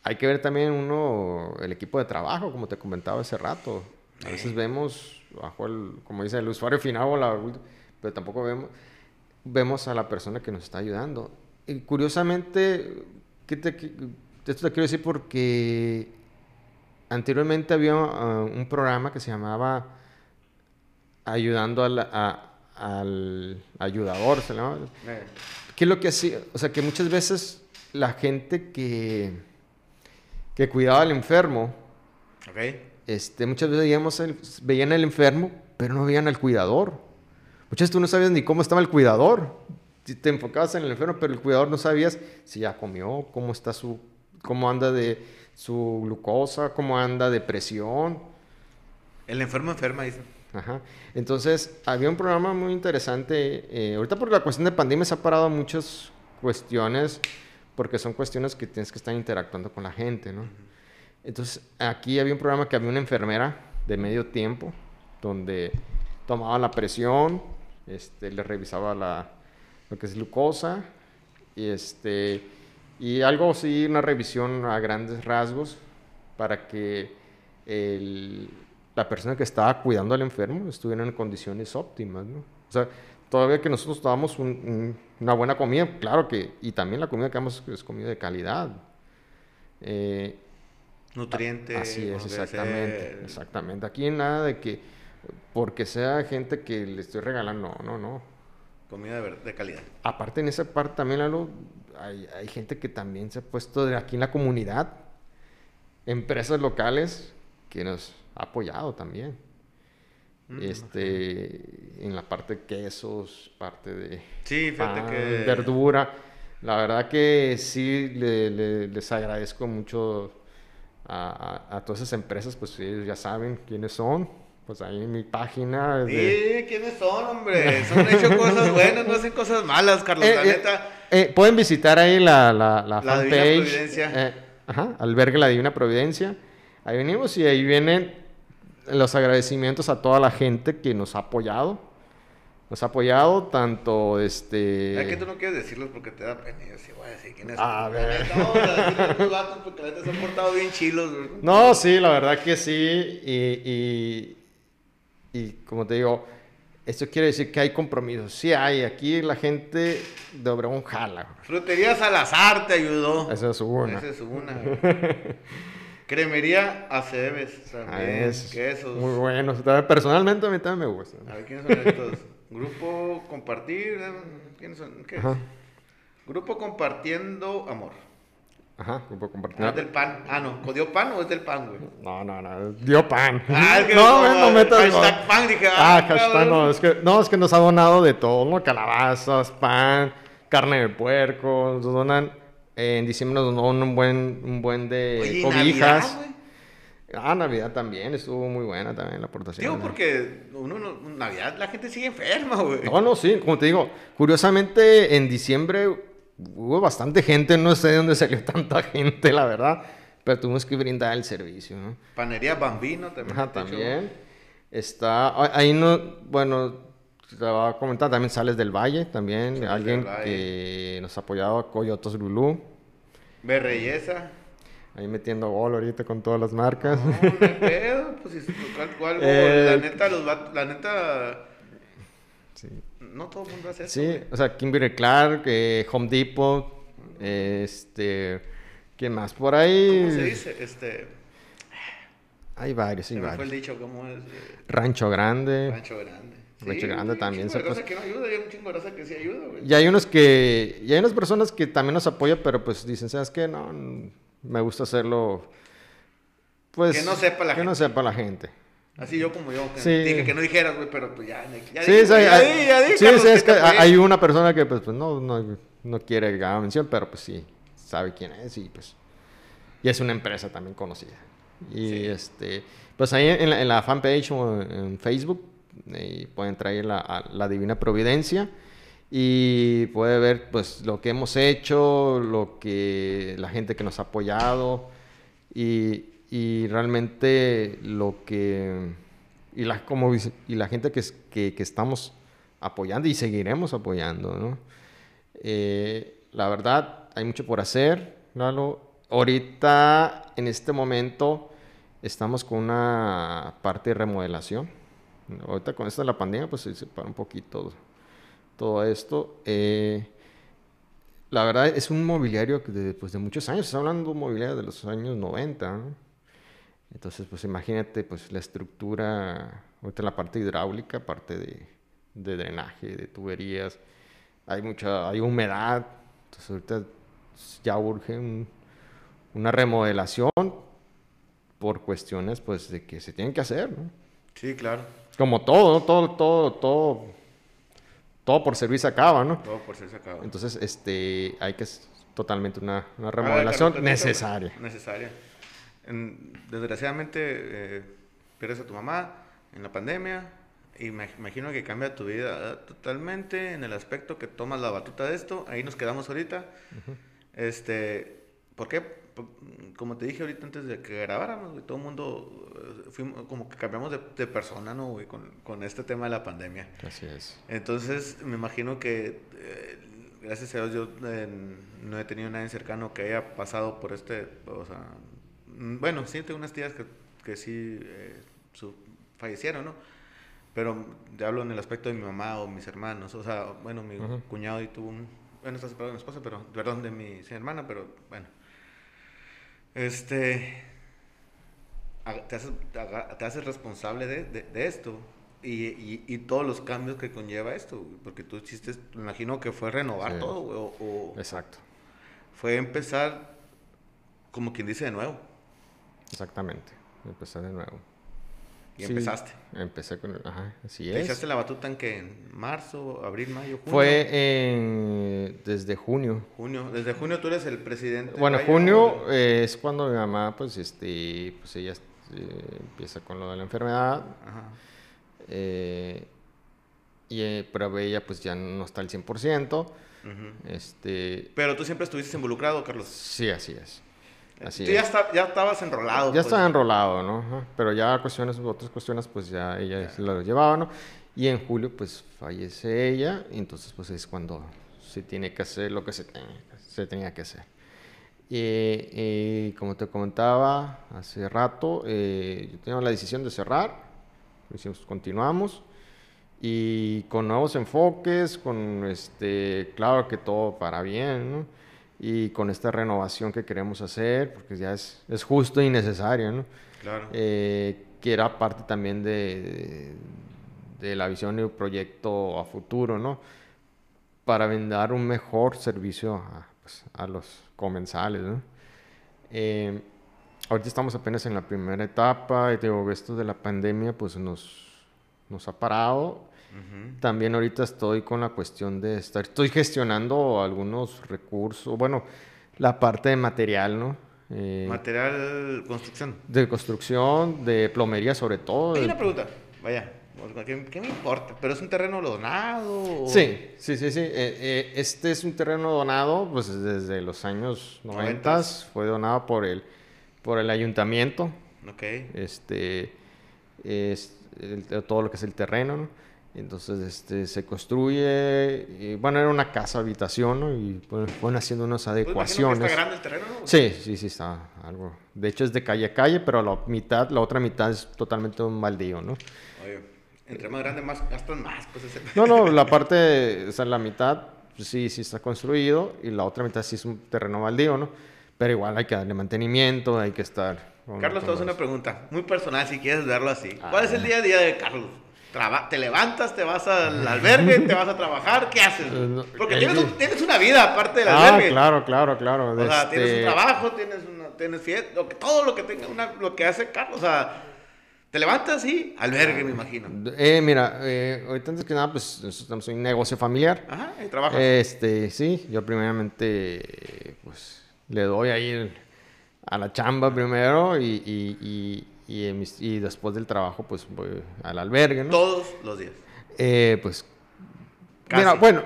hay que ver también uno, el equipo de trabajo, como te comentaba hace rato. A veces vemos, bajo el, como dice el usuario final, o la, pero tampoco vemos, vemos a la persona que nos está ayudando. Y curiosamente, ¿qué te, esto te quiero decir porque anteriormente había ah, un programa que se llamaba Ayudando al, a- al ayudador, se. Eh, ¿Qué es lo que hacía? O sea, que muchas veces la gente que, que cuidaba al enfermo, este, muchas veces veíamos el- veían al enfermo, pero no veían al cuidador. Muchas veces tú no sabías ni cómo estaba el cuidador. Te enfocabas en el enfermo, pero el cuidador no sabías si ya comió, cómo está su, cómo anda de su glucosa, cómo anda de presión. El enfermo enferma, dice. Ajá. Entonces, había un programa muy interesante. eh, ahorita por la cuestión de pandemia se ha parado muchas cuestiones, porque son cuestiones que tienes que estar interactuando con la gente, ¿no? Entonces, aquí había un programa que había una enfermera de medio tiempo, donde tomaba la presión, este, le revisaba la, lo que es glucosa, y, este, y algo así, una revisión a grandes rasgos, para que el- la persona que estaba cuidando al enfermo estuviera en condiciones óptimas, ¿no? O sea, todavía que nosotros un- un- una buena comida, claro que, y también la comida que damos es comida de calidad. Eh, Nutriente. Así es, exactamente, ser. exactamente. Aquí nada de que porque sea gente que le estoy regalando, no, no, no. Comida de, calidad. Aparte en esa parte también, Lalo, hay, hay gente que también se ha puesto de aquí en la comunidad, empresas locales que nos ha apoyado también. Mm, este, en la parte de quesos, parte de Sí, pan, que. verdura. La verdad que sí le- le- les agradezco mucho a, a- a todas esas empresas, pues ellos ya saben quiénes son. Pues ahí en mi página. de- Sí, ¿quiénes son, hombre? Son hecho cosas buenas, no hacen cosas malas, Carlos. Eh, la eh, neta. eh, pueden visitar ahí la, la, la La Divina fanpage. Providencia. eh, ajá, albergue la Divina Providencia. Ahí venimos y ahí vienen los agradecimientos a toda la gente que nos ha apoyado. Nos ha apoyado tanto este... Es que tú no quieres decirlos porque te da pena. Yo sí voy a decir quiénes A ver. Vamos a porque la neta se han portado bien chilos. No, sí, la verdad que sí. Y, y, y como te digo, esto quiere decir que hay compromiso. Sí hay. Aquí la gente de Obregón jala. Frutería Salazar te ayudó. Esa es una. Esa es una. Cremería Aceves Ah, también. es quesos. Muy bueno. Personalmente a mí también me gusta. A ver, ¿quiénes son estos? Grupo Compartir. eh, ¿Quiénes son? ¿Qué es? Grupo Compartiendo Amor. Ajá, grupo Ah, compartido. es del pan. Ah, no. ¿Dio pan o es del pan, güey? No, no, no. Dio pan. Ah, es que no, no, no metas hashtag pan, dije, Ah, ah, hashtag no. Es que, no, es que nos ha donado de todo, ¿no? Calabazas, pan, carne de puerco. Nos donan. En diciembre nos donó un buen, un buen de Oye, ¿y cobijas. Navidad? Ah, Navidad también, estuvo muy buena también la aportación. Digo, ¿no? porque uno, no- Navidad la gente sigue enferma, güey. No, no, sí, como te digo, curiosamente en diciembre hubo bastante gente, no sé de dónde salió tanta gente, la verdad, pero tuvimos que brindar el servicio, ¿no? Panería Bambino también. Echó. también. Está, ah, ahí no, bueno, te va a comentar, también Sales del Valle, también, Sales alguien que nos ha apoyado, Coyotos Lulú, Berreyesa. ahí metiendo gol ahorita con todas las marcas. No, pedo, pues si tal cual, Eh, la neta, los vatos- la neta, Sí. no todo el mundo hace eso. Sí, o sea, Kimberly Clark, eh, Home Depot, este, ¿quién más? Por ahí. ¿Cómo se dice? Este, Hay varios, hay me fue el varios. dicho, ¿cómo es? Rancho Grande. Rancho Grande. Grande también. Hay un que no ayuda, hay un chingo de raza que sí ayuda, güey. Y hay unos que, y hay unas personas que también nos apoyan, pero pues dicen, ¿sabes qué? No, me gusta hacerlo, pues... Que no sepa la gente. Que no sepa la gente. Así yo como yo, que, dije que no dijeras, güey, pero pues ya, ya Sí, sí, ya, sí, sí, es que hay una persona que pues, pues no, no, no quiere que haga mención, pero pues sí, sabe quién es y pues... Y es una empresa también conocida. Y este, pues ahí en la, en la fanpage o en Facebook y pueden traer la, Divina Providencia y puede ver pues lo que hemos hecho, lo que la gente que nos ha apoyado y, realmente lo que y la como y la gente que, que, que estamos apoyando y seguiremos apoyando, ¿no? Eh, la verdad hay mucho por hacer, Lalo. Ahorita en este momento estamos con una parte de remodelación Ahorita con esta de la pandemia, pues se para un poquito todo esto. Eh, la verdad es un mobiliario de, pues, muchos años, está hablando de un mobiliario de los años 90. Entonces, pues imagínate pues la estructura, ahorita la parte hidráulica, parte de, drenaje, de tuberías, hay mucha, hay humedad, entonces ahorita ya urge una remodelación por cuestiones pues de que se tienen que hacer, ¿no? Sí, claro. Como todo, todo, todo, todo, todo por servir se acaba, ¿no? Todo por servir se acaba. Entonces, este, hay que totalmente una, una remodelación necesaria. Necesaria. desgraciadamente, eh, pierdes a tu mamá en la pandemia y me imagino que cambia tu vida ah, totalmente en el aspecto que tomas la batuta de esto. Ahí nos quedamos ahorita. Este, ¿por qué? Como te dije ahorita antes de que grabáramos, todo el mundo eh, fuimos, como que cambiamos de, persona, ¿no, Con, con, este tema de la pandemia. Así es. Entonces, me imagino que, eh, gracias a Dios, yo eh, no he tenido nadie cercano que haya pasado por este, o sea, mm, bueno, sí tengo unas tías que, que sí fallecieron, ¿no? Pero te hablo en el aspecto de mi mamá o mis hermanos, o sea, bueno, mi cuñado y tuvo un, bueno, está separado de mi esposa, pero, perdón, de mi hermana, pero bueno este, te haces, te haces responsable de, de, esto y, y, y, todos los cambios que conlleva esto, porque tú hiciste, me imagino que fue renovar todo, o, Exacto. Fue empezar, como quien dice, de nuevo. Exactamente, empezar de nuevo. Y empezaste. Empecé con. Ajá, así es. ¿Echaste la batuta en qué? ¿En marzo, abril, mayo, junio? Fue en, desde junio. Junio. Desde junio tú eres el presidente. Bueno, junio eh, es cuando mi mamá, pues, este, pues ella eh, empieza con lo de la enfermedad. Ajá. Eh, y, pero ella, pues, ya no está al 100%. este... Pero tú siempre estuviste involucrado, Carlos. Sí, así es. Así ya, ya estabas enrolado. Ya pues. estaba enrolado, ¿no? Pero ya cuestiones, otras cuestiones, pues ya ella se lo llevaba, ¿no? Y en julio, pues fallece ella, y entonces, pues es cuando se tiene que hacer lo que se, se tenía que hacer. Y, como te comentaba hace rato, eh, yo tenía la decisión de cerrar, decimos, continuamos, y con nuevos enfoques, con este, claro que todo para bien, ¿no? Y con esta renovación que queremos hacer, porque ya es, es justo y necesario, ¿no? Claro. Eh, que era parte también de, de, la visión y el proyecto a futuro, ¿no? Para dar un mejor servicio a, pues, a los comensales, ¿no? Eh, ahorita estamos apenas en la primera etapa y digo, esto de la pandemia pues nos, nos ha parado también ahorita estoy con la cuestión de estar, estoy gestionando algunos recursos, bueno, la parte de material, ¿no? Eh, material construcción. De construcción, de plomería sobre todo. Hay una pregunta, vaya, ¿qué, me importa? ¿Pero es un terreno donado? Sí, sí, sí, sí. Eh, eh, este es un terreno donado, pues desde los años 90 fue donado por el, por el ayuntamiento. Ok. Este, es, todo lo que es el terreno, ¿no? Entonces este, se construye, y, bueno, era una casa habitación, ¿no? Y pues, fueron haciendo unas adecuaciones. ¿Está grande el terreno? ¿no? Sí, sí, sí, está algo. De hecho es de calle a calle, pero la mitad, la otra mitad es totalmente un baldío, ¿no? Oye, entre más grande, más gastan más. Pues, No, no, la parte, o sea, la mitad, pues, sí, sí está construido, y la otra mitad sí es un terreno baldío, ¿no? Pero igual hay que darle mantenimiento, hay que estar... Carlos, te hacer una pregunta, muy personal, si quieres verlo así. ¿Cuál es el ah. día a día de Carlos? Traba- te levantas, te vas al albergue, te vas a trabajar, ¿qué haces? Porque tienes, día- un- tienes una vida aparte del Ah, albergue. claro, claro, claro. O sea, tienes un Este, trabajo, tienes, una, tienes fiesta, todo lo que tenga, una, lo que hace Carlos, o sea, te levantas y albergue, me imagino. Eh, mira, eh, ahorita antes que nada, pues nosotros tenemos un negocio familiar. Ajá, y trabajas. Este, sí, yo primeramente, pues, le doy ahí el- a la chamba primero y, y, y, y, en mis- y después del trabajo, pues, voy al albergue, ¿no? Todos los días. Eh, pues, Casi. mira, bueno,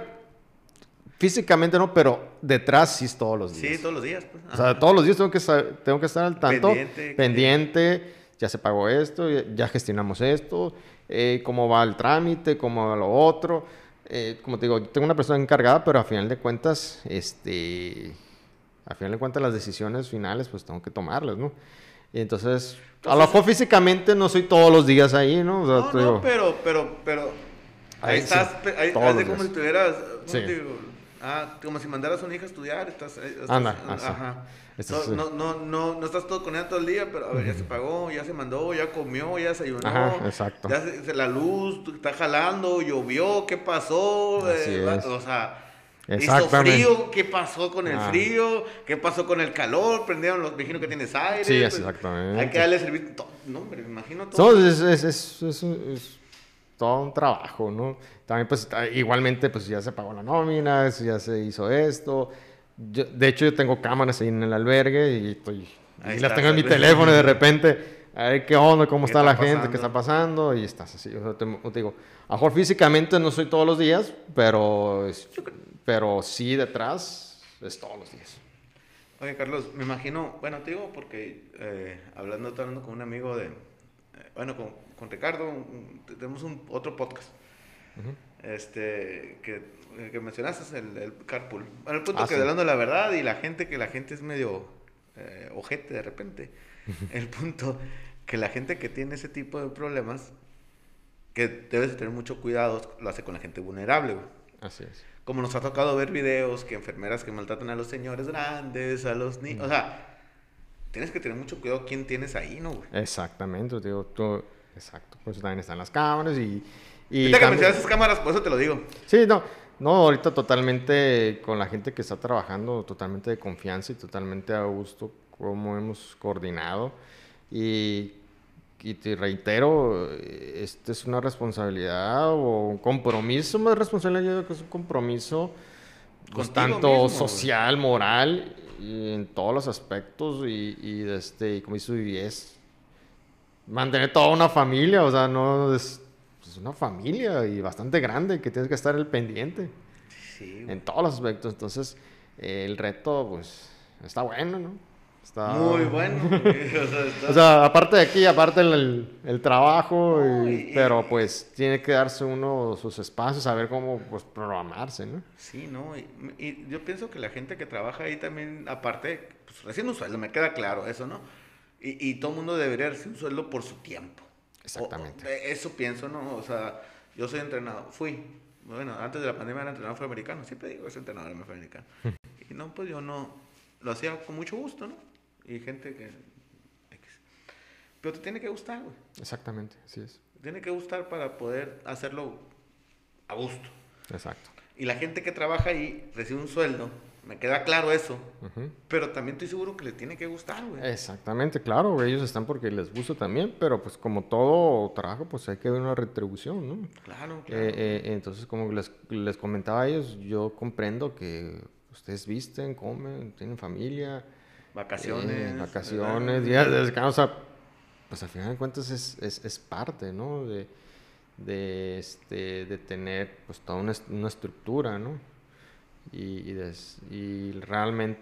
físicamente no, pero detrás sí es todos los días. Sí, todos los días. Pues. O sea, todos los días tengo que estar, tengo que estar al tanto, Pendiente, pendiente, ya se pagó esto, ya, ya gestionamos esto, eh, cómo va el trámite, cómo va lo otro. Eh, como te digo, tengo una persona encargada, pero a final de cuentas, este, a final de cuentas las decisiones finales, pues tengo que tomarlas, ¿no? Y entonces, a lo mejor físicamente no soy todos los días ahí, ¿no? O sea, No, te no, pero, pero, pero. Ahí, estás, ahí, todos los como si días. tuvieras. ¿cómo Sí. te digo? Ah, como si mandaras a una hija a estudiar, estás. eh, estás- Anda, así. Ajá. Eso No, no, no, no, no estás todo con ella todo el día, pero a ver, ya se pagó, ya se mandó, ya comió, ya desayunó. Ajá, exacto. Ya se, se- la luz está jalando, llovió, ¿qué pasó? Así Eh, es. O sea, hizo Exactamente. frío, ¿qué pasó con el Ah. frío? ¿Qué pasó con el calor? Prendieron los, imagino que tienes aire. Sí, pues, exactamente. Hay que darle servicio. No, hombre, me imagino todo. No, es, es, es- es todo un trabajo, ¿no? También, pues, igualmente, pues, ya se pagó la nómina, ya se hizo esto. Yo- de hecho, yo tengo cámaras ahí en el albergue y estoy... Ahí y las tengo en mi teléfono y de repente, a ver qué onda, cómo ¿Qué está la está gente, pasando? qué está pasando, y estás así. O sea, te, te digo, a lo mejor físicamente no soy todos los días, pero, es- pero sí detrás es todos los días. Oye, Carlos, me imagino, bueno, te digo porque eh, hablando, hablando con un amigo de, eh, bueno, con, con Ricardo, un- tenemos un otro podcast, este, que, eh, que mencionaste, el, el carpool. Bueno, el punto Ah, que sí. hablando de la verdad y la gente, que la gente es medio eh, ojete de repente. el punto que la gente que tiene ese tipo de problemas, que debes de tener mucho cuidado, lo hace con la gente vulnerable, güey. Así es. Como nos ha tocado ver videos que enfermeras que maltratan a los señores grandes, a los niños. O sea, tienes que tener mucho cuidado quién tienes ahí, ¿no, güey? Exactamente, te digo, tú- exacto. Por eso también están las cámaras y... y Ahorita que también- mencionas esas cámaras, por eso te lo digo. Sí, no, no, ahorita totalmente con la gente que está trabajando, totalmente de confianza y totalmente a gusto, como hemos coordinado. Y, y te reitero, esta es una responsabilidad o un compromiso, más responsabilidad, yo creo que es un compromiso pues, tanto mismo, güey. social, moral, y en todos los aspectos. Y, y, este, y como dice, y es mantener toda una familia, o sea, no es, es una familia y bastante grande que tienes que estar el pendiente Sí, en todos los aspectos. Entonces, eh, el reto, pues, está bueno, ¿no? Está Muy bueno. O sea, está- O sea, aparte de aquí, aparte el, trabajo, No, y- pero pues tiene que darse uno sus espacios, saber cómo pues, programarse, ¿no? Sí, ¿no? Y, y yo pienso que la gente que trabaja ahí también, aparte, pues recién un sueldo, me queda claro eso, ¿no? Y, y todo el mundo debería recibir un sueldo por su tiempo. Exactamente. O- o- eso pienso, ¿no? O sea, yo soy entrenador, fui, bueno, antes de la pandemia era entrenador afroamericano, siempre digo, soy entrenador afroamericano. y no, pues yo no, lo hacía con mucho gusto, ¿no? Y gente que... Pero te tiene que gustar, güey. Exactamente, así es. Te tiene que gustar para poder hacerlo a gusto. Exacto. Y la gente que trabaja ahí recibe un sueldo, me queda claro eso, pero también estoy seguro que le tiene que gustar, güey. Exactamente, claro, ellos están porque les gusta también, pero pues como todo trabajo, pues hay que ver una retribución, ¿no? Claro, claro. Eh, eh, entonces, como les, les comentaba a ellos, yo comprendo que ustedes visten, comen, tienen familia, vacaciones. eh, vacaciones, días de descanso, o sea, pues al final de cuentas es, es, es parte, ¿no? De, de, este, de tener pues toda una, una estructura, ¿no? Y, y, des- y realmente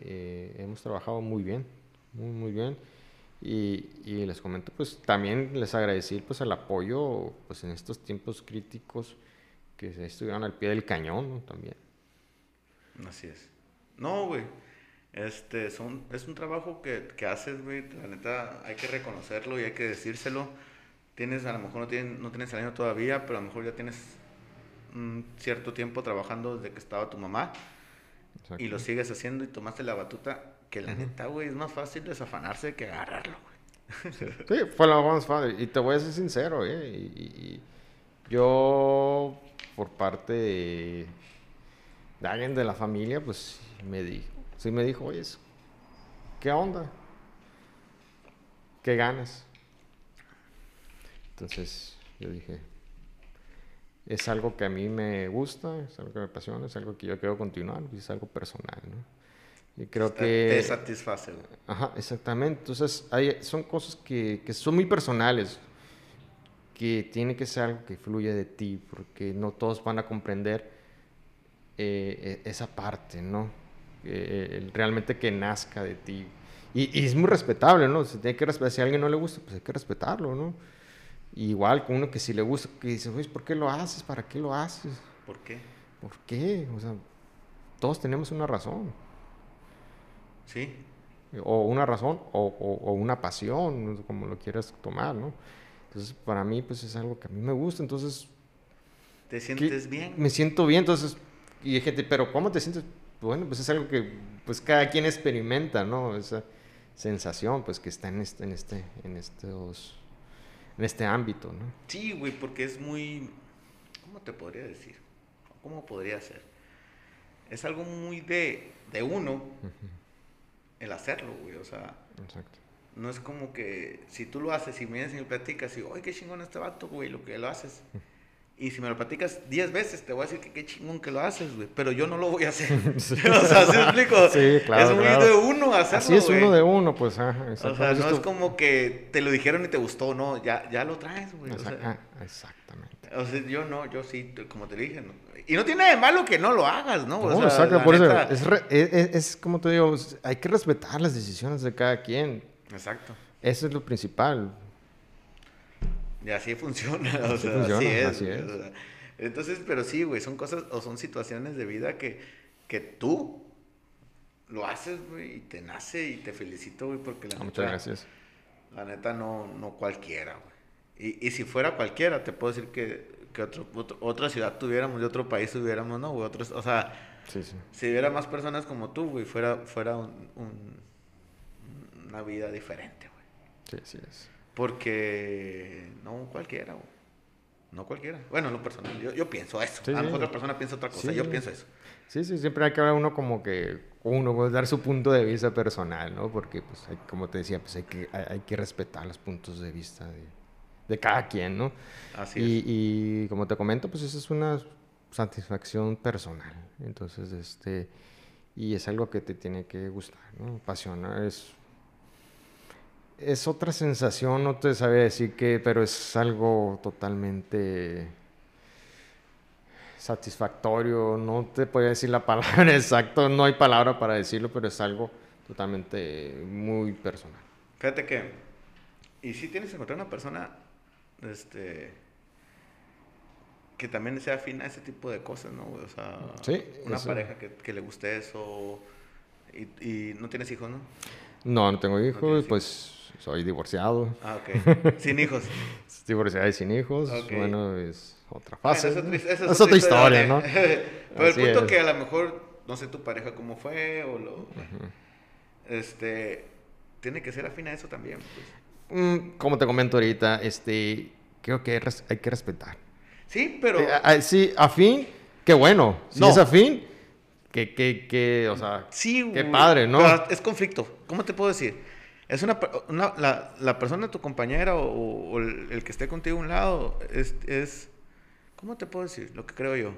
eh, hemos trabajado muy bien, muy, muy bien. Y, y les comento, pues también les agradecí pues el apoyo pues en estos tiempos críticos que se estuvieron al pie del cañón, ¿no? También. Así es. No, güey. Este, son, es un trabajo que, que haces, güey. La neta, hay que reconocerlo y hay que decírselo. Tienes, a lo mejor no, tienes, no tienes el año todavía, pero a lo mejor ya tienes un cierto tiempo trabajando desde que estaba tu mamá y lo sigues haciendo y tomaste la batuta. Que la neta, güey, es más fácil desafanarse que agarrarlo, güey. Sí, fue lo más fácil. Y te voy a ser sincero, ¿eh? Y, y- y yo, por parte de, de alguien de la familia, pues me dijo, sí me dijo, oye, ¿qué onda? ¿Qué ganas? Entonces yo dije, es algo que a mí me gusta, es algo que me apasiona, es algo que yo quiero continuar, es algo personal, ¿no? Y creo que... Te satisface. Ajá, exactamente. Entonces, hay, son cosas que, que son muy personales, que tiene que ser algo que fluya de ti, porque no todos van a comprender eh, e- esa parte, ¿no? Eh, realmente que nazca de ti. Y, y es muy respetable, ¿no? Se tiene que respetar. Si a alguien no le gusta, pues hay que respetarlo, ¿no? Igual con uno que si le gusta, que dice, oye, ¿por qué lo haces? ¿Para qué lo haces? ¿Por qué? ¿Por qué? O sea, todos tenemos una razón. Sí. o una razón o, o- o una pasión, como lo quieras tomar, ¿no? Entonces, para mí, pues es algo que a mí me gusta, entonces... ¿Te ¿qué- sientes bien? Me siento bien, entonces... Y hay gente, pero ¿cómo te sientes? Bueno, pues es algo que pues cada quien experimenta, ¿no? Esa sensación, pues que está en este, en este, en estos, en este ámbito, ¿no? Sí, güey, porque es muy... ¿Cómo te podría decir? ¿Cómo podría ser? Es algo muy de, de uno el hacerlo, güey. O sea, Exacto. no es como que si tú lo haces y me vienes y platicas y, oye, qué chingón este vato, güey, lo que lo haces. Y si me lo platicas 10 veces, te voy a decir que qué chingón que lo haces, güey. Pero yo no lo voy a hacer. Sí. o sea, ¿sí explico? Sí, claro, Es muy claro. de uno hacerlo, Así es uno güey. de uno, pues, ajá, O sea, no es como que te lo dijeron y te gustó, no, ya, ya lo traes, güey. O sea, ah, exactamente. o sea, yo no, yo sí, como te dije. no. Y no tiene de malo que no lo hagas, ¿no? O No, sea, exacto, por eso es, re- es, es- como te digo, hay que respetar las decisiones de cada quien. Exacto. Eso es lo principal. Y así funciona, o Así sea, funciona, así es. así güey, es. o sea, entonces, pero sí, güey, son cosas o son situaciones de vida que, que tú lo haces, güey, y te nace y te felicito, güey, porque la Ah, neta, muchas gracias. la neta no, no cualquiera, güey. Y, y si fuera cualquiera, te puedo decir que, que otro, otro- otra ciudad tuviéramos, de otro país tuviéramos, ¿no? güey? Otros, o sea, Sí, sí. si hubiera más personas como tú, güey, fuera, fuera un- un- una vida diferente, güey. Sí, sí es. Porque no cualquiera, güey. No cualquiera. Bueno, en lo personal, yo, yo pienso eso. Sí, a lo sí. mejor otra persona piensa otra cosa, Sí, yo pienso eso. Sí, sí, siempre hay que hablar uno como que uno, pues, dar su punto de vista personal, ¿no? Porque, pues, hay- como te decía, pues hay que, hay, hay que respetar los puntos de vista de, de cada quien, ¿no? Así y, es. y como te comento, pues esa es una satisfacción personal. Entonces, este, y es algo que te tiene que gustar, ¿no? Apasionar es, es otra sensación, no te sabía decir qué, pero es algo totalmente satisfactorio, no te podría decir la palabra exacta, no hay palabra para decirlo, pero es algo totalmente muy personal. Fíjate que, y si tienes que encontrar una persona, este, que también sea afín a ese tipo de cosas, ¿no? O sea, Sí, una eso. pareja que, que le guste eso, y, y no tienes hijos, ¿no? No, no tengo hijos, tienes pues soy divorciado. Ah, ok. Sin hijos. Divorciada y sin hijos, Ok. bueno, es otra Bueno, fase. es otra, ¿no? esa es otra historia, ¿no? Pero el Así punto es. que a lo mejor, no sé tu pareja cómo fue, o lo. Este. Tiene que ser afín a eso también. pues. Mm, como te comento ahorita, este, creo que hay que respetar. Sí, pero. Eh, ah, sí, afín, qué bueno. Si No. es afín, que, que, que, o sea, sí, qué padre, ¿no? pero es conflicto. ¿Cómo te puedo decir? Es una, una- la, la persona, tu compañera o, o el, el que esté contigo a un lado, es, es. ¿Cómo te puedo decir? Lo que creo yo.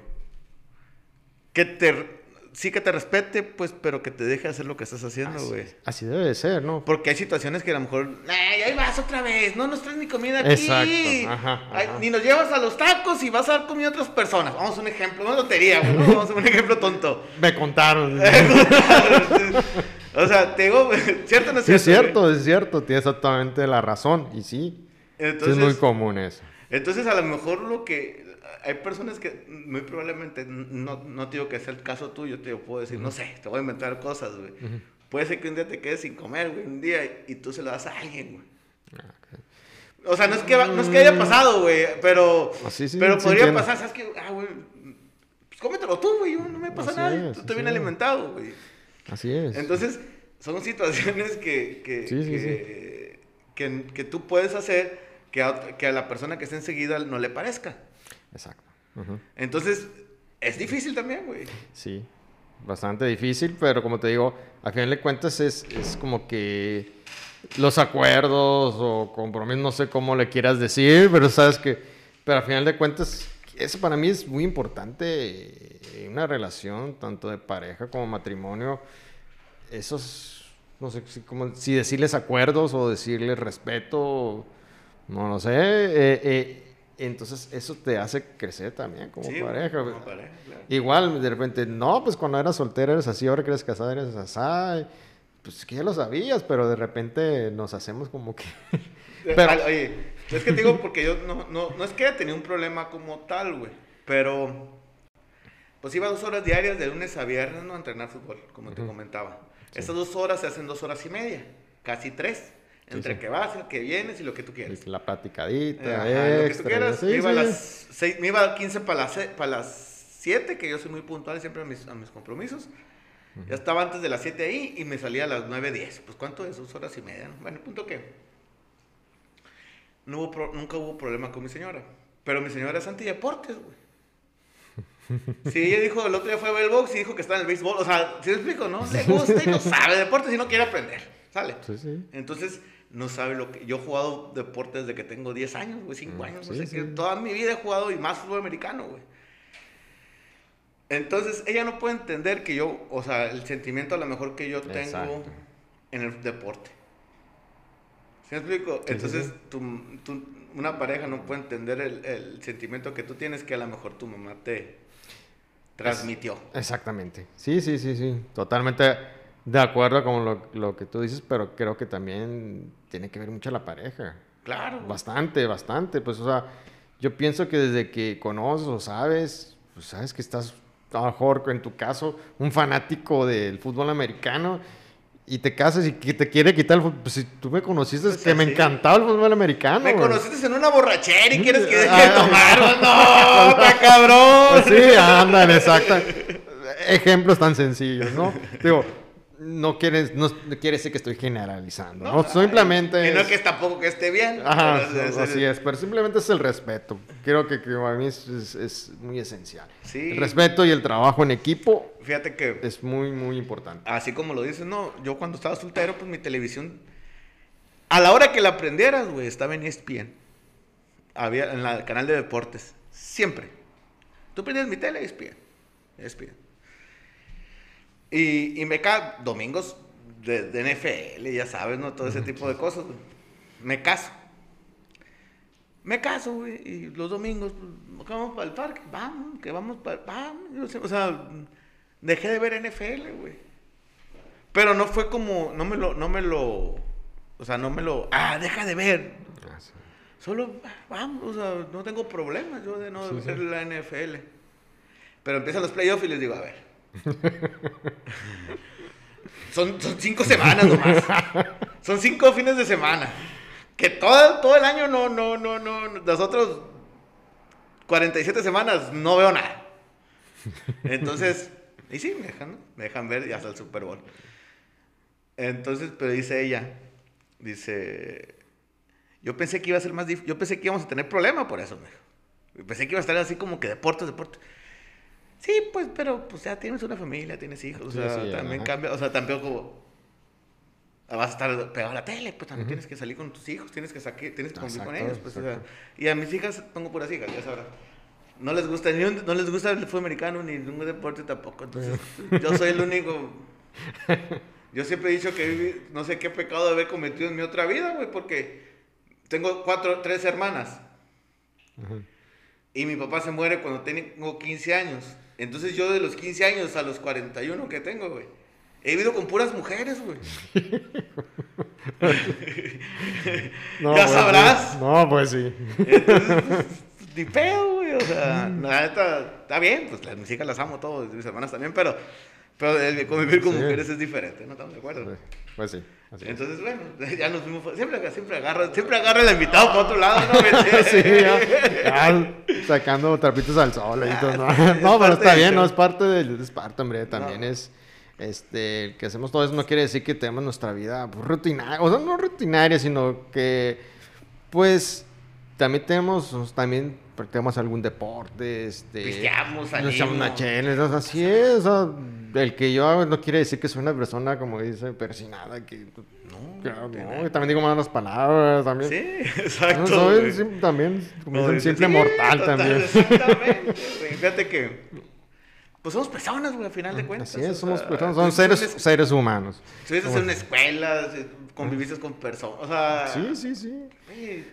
Que te. Sí que te respete, pues, pero que te deje hacer lo que estás haciendo, güey. así debe de ser, ¿no? Porque hay situaciones que a lo mejor, "Ay, ahí vas otra vez, no nos traes ni comida aquí. Exacto, ajá, Ay, ni nos llevas a los tacos y vas a dar comida a otras personas. Vamos a un ejemplo, una lotería, güey. Vamos a un ejemplo tonto. Me contaron. o sea, te digo, ¿cierto o no es sí, es cierto? cierto, es cierto, tienes exactamente la razón. Y sí, es muy común eso. entonces, a lo mejor lo que... Hay personas que muy probablemente, no, no te digo que sea el caso tuyo, te puedo decir, no sé, te voy a inventar cosas, güey. Puede ser que un día te quedes sin comer, güey, un día, y tú se lo das a alguien, güey. Ah. O sea, no es que, no es que haya pasado, güey, pero, Ah, sí, sí, pero sí podría entiendo. pasar, ¿sabes qué? Ah, güey, pues cómetelo tú, güey, no me pasa Así nada, es, tú te es. alimentado, güey. Así es. Entonces, son situaciones que, que, Sí, sí, que, que, que tú puedes hacer que a, que a la persona que esté enseguida no le parezca. Exacto. Entonces, es difícil también, güey. Sí, bastante difícil, pero como te digo, al final de cuentas es, es como que los acuerdos o compromisos, no sé cómo le quieras decir, pero sabes que, pero al final de cuentas, eso para mí es muy importante en una relación, tanto de pareja como matrimonio, esos, no sé si, como, si decirles acuerdos o decirles respeto, no lo sé, eh, eh, entonces eso te hace crecer también como pareja. Igual, de repente, no, pues cuando eras soltera eres así, ahora que eres casada eres así pues que ya lo sabías, pero de repente nos hacemos como que... pero... Oye, es que te digo porque yo no, no, no es que haya tenido un problema como tal, güey, pero pues iba dos horas diarias de lunes a viernes ¿no? a entrenar fútbol, como te comentaba. Estas dos horas se hacen dos horas y media, casi tres. Entre que vas, que vienes y lo que tú quieres. La platicadita, lo que tú quieras. me, iba a las seis, me iba a 15 para las, para las 7, que yo soy muy puntual siempre a mis, a mis compromisos. Ya estaba antes de las 7 ahí y me salía a las 9.10. Pues ¿cuánto es? Dos horas y media. Bueno, punto que no hubo nunca hubo problema con mi señora. Pero mi señora es antideportes, güey. Sí, ella dijo, el otro día fue a ver el box y dijo que está en el béisbol. O sea, si ¿sí explico, ¿no? Le gusta y no sabe deportes y no quiere aprender. ¿Sale? Sí, sí. Entonces, no sabe lo que... Yo he jugado deportes desde que tengo 10 años, güey, 5 mm, años. no sé qué. Toda mi vida he jugado y más fútbol americano, güey. Entonces, ella no puede entender que yo, o sea, el sentimiento a lo mejor que yo tengo en el deporte. ¿Sí me explico? Entonces, una pareja no puede entender el, sentimiento que tú tienes que a lo mejor tu mamá te transmitió. exactamente. Sí, sí, sí, sí. Totalmente de acuerdo con lo, lo, que tú dices, pero creo que también tiene que ver mucho la pareja. Claro. Bastante, bastante. Pues, o sea, yo pienso que desde que conoces o sabes, pues sabes que estás a lo mejor en tu caso, un fanático del fútbol americano y te casas y que te quiere quitar el fútbol. Pues si tú me conociste, es pues que me encantaba el fútbol americano. Me conociste en una borrachera y quieres que deje de tomar. no, está cabrón. Pues sí, ándale, exacto. Ejemplos tan sencillos, ¿no? Digo, no quieres, no quiere decir que estoy generalizando, ¿no? Simplemente... Y no es que tampoco que esté bien. Ajá, así es, pero simplemente es el respeto. Creo que, que para mí es, es, muy esencial. Sí. El respeto y el trabajo en equipo. Fíjate que... Es muy, muy importante. Así como lo dices, no, yo cuando estaba soltero, pues mi televisión... A la hora que la aprendieras, güey, estaba en ESPN. Había en el canal de deportes. Siempre. Tú prendías mi tele, ESPN. ESPN. Y, y me cae domingos de, de, NFL, ya sabes, ¿no? Todo ese tipo de cosas. Me caso. Me caso, güey. Y los domingos, pues, vamos para el parque. Vamos, que vamos para... Vamos. O sea, dejé de ver NFL, güey. Pero no fue como... No me lo... No me lo o sea, no me lo... Ah, deja de ver. Ah, Solo, vamos, o sea, no tengo problemas yo de no ver la NFL. Pero empiezan los playoffs y les digo, a ver, son, son cinco semanas nomás. Son cinco fines de semana. Que todo, todo el año no, no, no, no. Las otras 47 semanas no veo nada. Entonces, y sí, me dejan, me dejan ver hasta el Super Bowl. Entonces, pero dice ella, dice, yo pensé que iba a ser más difícil, yo pensé que íbamos a tener problema por eso, me Pensé que iba a estar así como que deportes, deportes. Sí, pues, pero pues ya tienes una familia, tienes hijos, o sea, también cambia, o sea, tampoco vas a estar pegado a la tele, pues también tienes que salir con tus hijos, tienes que salir, tienes que convivir con ellos, pues, o sea, y a mis hijas pongo puras hijas, ya sabrás. No les gusta ni no les gusta el fútbol americano ni ningún deporte tampoco, entonces yo soy el único Yo siempre he dicho que no sé qué pecado de haber cometido en mi otra vida, güey, porque tengo cuatro, tres hermanas. Y mi papá se muere cuando tengo 15 años. Entonces yo de los 15 años a los 41 que tengo, güey, he vivido con puras mujeres, güey. ya sabrás. No, pues sí. Entonces, pues, ni pedo, güey. O sea, la neta, está bien, pues las, mis hijas las amo todos, mis hermanas también, pero, pero el convivir con mujeres es diferente, ¿no? ¿Estamos de acuerdo? Pues sí. Entonces, bueno, ya nos fuimos. Siempre, siempre, agarra, siempre agarra el invitado por otro lado, ¿no? sí, ya, sacando trapitos al sol. Y todo, ¿no? no pero está bien, ¿no? Es parte del. Es parte, hombre. También es, Este, el que hacemos todo eso no quiere decir que tenemos nuestra vida pues, rutinaria, o sea, no rutinaria, sino que, pues, también tenemos, también practicamos algún deporte, este... Pisteamos, nos salimos. echamos una chela, o sea, así es, o sea, el que yo hago no quiere decir que soy una persona, como dice, persinada, que... No, Claro, que no, también digo malas palabras, también. Sí, No, exacto. soy güey. sim- también, como dicen, simple sí, mortal total, también. Exactamente. Fíjate que. Pues somos personas, güey, al final de cuentas. Así es, somos sea, personas, son seres, estuviste- seres humanos. Estuviste en una escuela, se- conviviste con personas. O sea. Sí, sí, sí. güey,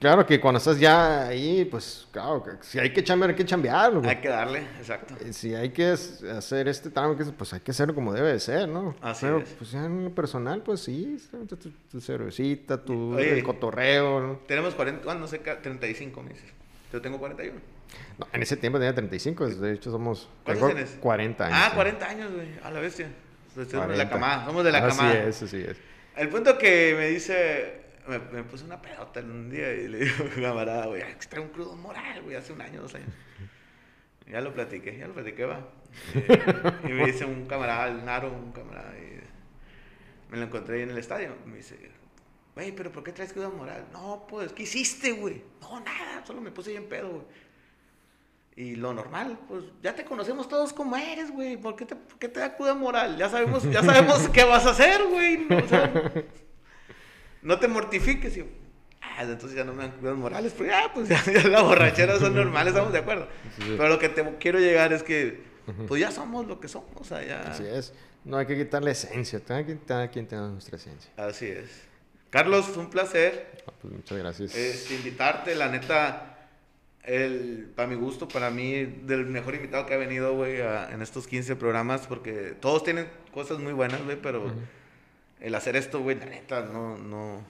Claro que cuando estás ya ahí, pues, claro, si hay que chambear, hay que chambear. güey. Hay que darle, exacto. Eh, Si hay que hacer este trámite, pues hay que hacerlo como debe de ser, ¿no? Así Pero, es. pues ya en lo personal, pues sí, tu, tu, tu cervecita, tu Oye. el cotorreo, ¿no? Tenemos 40, bueno, no sé, ca- 35 meses. Yo tengo 41. No, En ese tiempo tenía 35, de hecho somos... ¿Cuántos tengo tienes? 40 años. Ah, sí. 40 años, güey. A la bestia. Pues Somos de la 40. camada. Somos de la así camada. es, así es. El punto que me dice, me, puse una pelota en un día y le digo, camarada, güey, que trae un crudo moral, güey, hace un año, dos años. Ya lo platiqué, ya lo platiqué, va. Eh, y me dice un camarada, el Naro, un camarada, y me lo encontré ahí en el estadio. Me dice, güey, pero ¿por qué traes crudo moral? No, pues, ¿qué hiciste, güey? No, nada, solo me puse bien pedo, güey. Y lo normal, pues ya te conocemos todos como eres, güey. ¿Por qué te, te da cruda moral? Ya sabemos, ya sabemos qué vas a hacer, güey. O sea, no te mortifiques. Y yo, ah, entonces ya no me dan crudas morales. Porque, ah, pues ya, ya las borracheras son normales, estamos de acuerdo. Sí. Pero lo que te quiero llegar es que, pues ya somos lo que somos. O sea, ya. Así es. No hay que quitarle esencia, hay que quitar quien tenga nuestra esencia. Así es. Carlos, fue un placer Ah, pues muchas gracias. este, invitarte. La neta, el, para mi gusto, para mí, del mejor invitado que ha venido, güey, en estos 15 programas, porque todos tienen cosas muy buenas, güey, pero Ujú. El hacer esto, güey, la neta, no, no,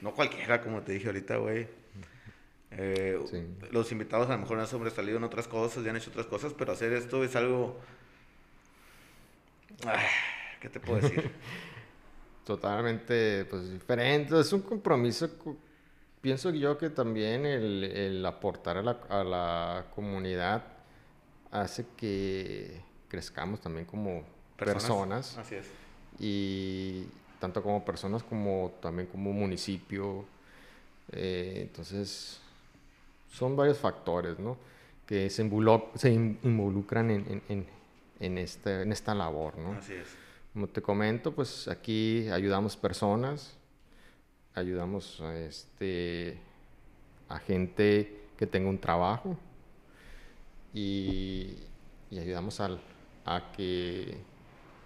no cualquiera, como te dije ahorita, güey. Eh, Sí. Los invitados a lo mejor han sobresalido en otras cosas, ya han hecho otras cosas, pero hacer esto es algo... Ay, ¿Qué te puedo decir? Totalmente, pues diferente. Es un compromiso. co- Pienso yo que también el, el aportar a la, a la comunidad hace que crezcamos también como personas, Así es. Y tanto como personas como también como municipio. Eh, entonces, son varios factores, ¿no? Que se, involuc- se in- involucran en, en, en, en este- en esta labor, ¿no? Así es. Como te comento, pues aquí ayudamos personas, ayudamos a, este, a gente que tenga un trabajo y, y ayudamos al- a que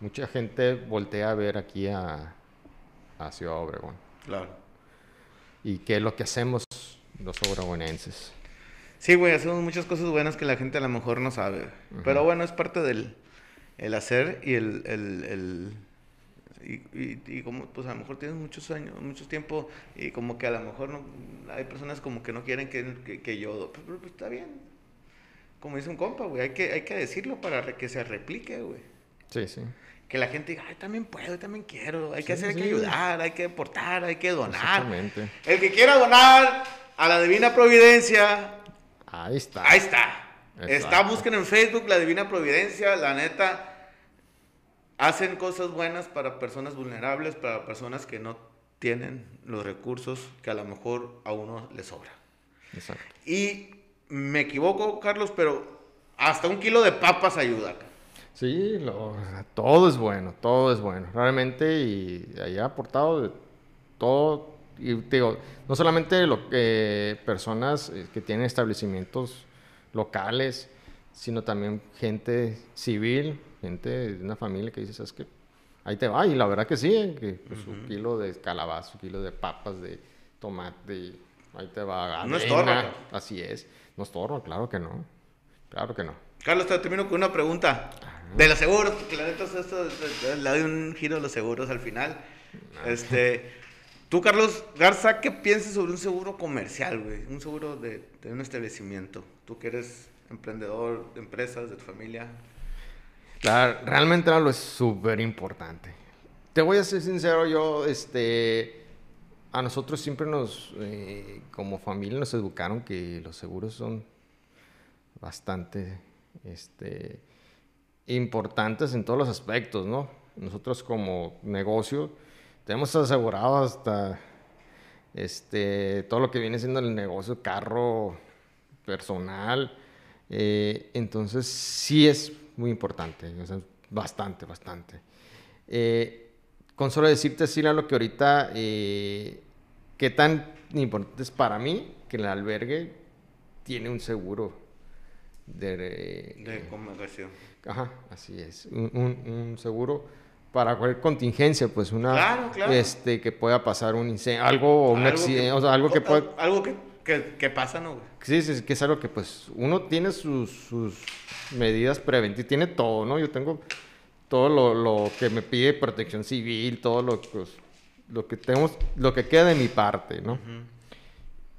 mucha gente voltee a ver aquí a, a Ciudad Obregón. Claro. ¿Y qué es lo que hacemos los obregonenses? Sí, güey, hacemos muchas cosas buenas que la gente a lo mejor no sabe. Pero bueno, es parte del el hacer y el... el, el- y, y, y como, pues a lo mejor tienes muchos años, mucho tiempo y como que a lo mejor no, hay personas como que no quieren que, que, que yo... Pero, pero, pues, está bien. Como dice un compa, güey, hay que, hay que decirlo para que se replique, güey. Sí, sí. Que la gente diga, ay, también puedo, yo también quiero. Hay que Sí, hacer, hay que ayudar, hay que aportar, hay que donar. Exactamente. El que quiera donar a la Divina Providencia, Ahí está. Ahí está. Está, busquen en Facebook la Divina Providencia, la neta. Hacen cosas buenas para personas vulnerables, para personas que no tienen los recursos que a lo mejor a uno le sobra. Exacto. Y me equivoco, Carlos, pero hasta un kilo de papas ayuda. ca. Sí, lo- todo es bueno, todo es bueno, realmente, y ahí ha aportado de todo, y te digo, no solamente lo que personas eh, que tienen establecimientos locales, sino también gente civil, gente de una familia que dice, ¿sabes qué? Ahí te va, y la verdad que sí, eh, que pues, un kilo de calabaza, un kilo de papas, de tomate, ahí te va. No avena, estorba, Así es, no estorba, claro que no, claro que no. Carlos, te termino con una pregunta. De los seguros, porque la neta esto, esto- le doy un giro a los seguros al final. Este, tú, Carlos Garza, ¿qué piensas sobre un seguro comercial, güey? Un seguro de, de un establecimiento. Tú que eres emprendedor de empresas, de tu familia. Claro, realmente lo es súper importante. Te voy a ser sincero, yo, este, a nosotros siempre nos, eh, como familia, nos educaron que los seguros son bastante, este, importantes en todos los aspectos, ¿no? Nosotros como negocio tenemos asegurado hasta este, todo lo que viene siendo el negocio, carro personal. Eh, entonces sí es muy importante, bastante, bastante. Eh, con solo decirte, Sila, lo que ahorita, eh, qué tan importante es para mí que el albergue tiene un seguro de... de comunicación. Ajá, así es. Un, seguro para cualquier contingencia, pues una... Este, que pueda pasar un incendio, algo, un accidente, o sea, algo que pueda... Algo que, que, que pasa, ¿no? Sí, sí, que es algo que pues uno tiene sus, sus medidas preventivas, tiene todo, ¿no? Yo tengo todo lo, lo, que me pide protección civil, todo lo, pues, lo que tenemos, lo que queda de mi parte, ¿no?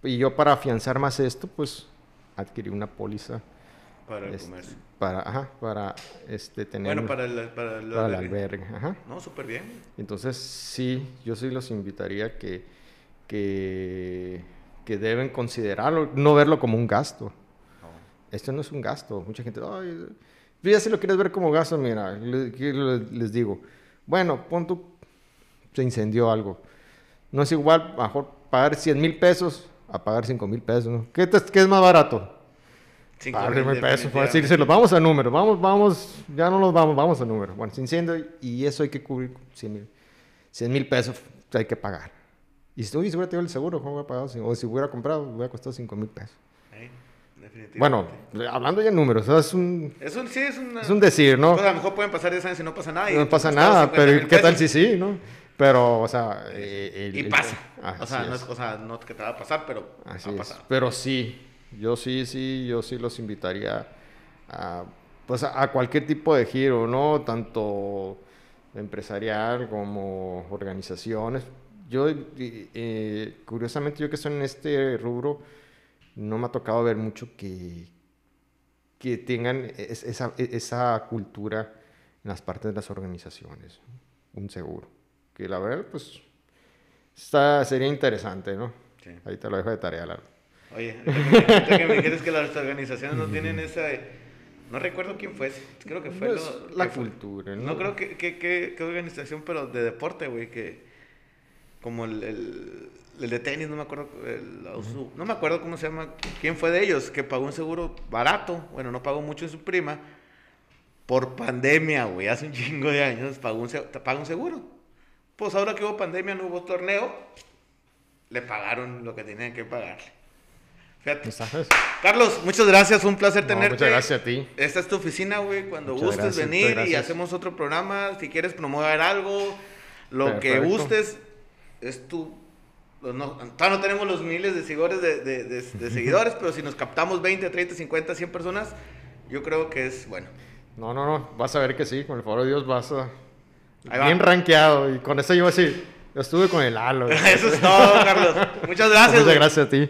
Y yo para afianzar más esto, pues adquirí una póliza. Para el este, comercio. Para, ajá, para este, tener... Bueno, para el, para el, albergue. Ajá. No, súper bien. Entonces, sí, yo sí los invitaría que, que, que deben considerarlo, no verlo como un gasto. Esto no es un gasto. Mucha gente, ay, ya si lo quieres ver como gasto, mira, les, digo, bueno, pon tu, se incendió algo. No es igual, mejor pagar 100 mil pesos a pagar 5 mil pesos, ¿no? ¿Qué, ¿Qué, es más barato? 5 mil pesos. Pues, los vamos a número, vamos, vamos, ya no nos vamos, vamos a número. Bueno, se incendio y eso hay que cubrir 100 mil. 100 mil pesos hay que pagar. Y si, uy, si hubiera tenido el seguro, ¿cómo hubiera pagado? O si hubiera comprado, hubiera costado 5 mil pesos. Bueno, hablando ya en números, es un... Es un, sí, es, es un decir, ¿no? Pues a lo mejor pueden pasar 10 años y no pasa nada. no pasa nada, pero ¿qué tal si sí, no? Pero, o sea... Eh, y pasa. o, sea, no es, o sea, no que te va a pasar, pero así ha pasado. Pero sí, yo sí, sí, yo sí los invitaría a, pues a, cualquier tipo de giro, ¿no? Tanto empresarial como organizaciones. Yo, eh, curiosamente, yo que estoy en este rubro no me ha tocado ver mucho que, que tengan esa, esa cultura en las partes de las organizaciones, un seguro. Que la verdad, pues, está, sería interesante, ¿no? Ahí te lo dejo de tarea, Lalo. Oye, que me dijiste que las organizaciones no tienen esa... No recuerdo quién fue, creo que fue... la cultura, ¿no? No creo que, que, que, organización, pero de deporte, güey, que como el el de tenis, no me acuerdo, no me acuerdo cómo se llama, quién fue de ellos, que pagó un seguro barato, bueno, no pagó mucho en su prima, por pandemia, güey, hace un chingo de años, pagó un, pagó un seguro. Pues ahora que hubo pandemia, no hubo torneo, le pagaron lo que tenían que pagarle. Fíjate. Carlos, muchas gracias, un placer tenerte. Muchas gracias a ti. Esta es tu oficina, güey, cuando gustes venir y hacemos otro programa, si quieres promover algo, lo que gustes, es tu pues no, no tenemos los miles de seguidores, de, seguidores, pero si nos captamos 20, 30, 50, 100 personas, yo creo que es bueno. No, no, no, vas a ver que sí, con el favor de Dios vas a... bien rankeado y con eso yo así, yo estuve con el halo. eso es todo, Carlos. Muchas gracias. Muchas gracias a ti.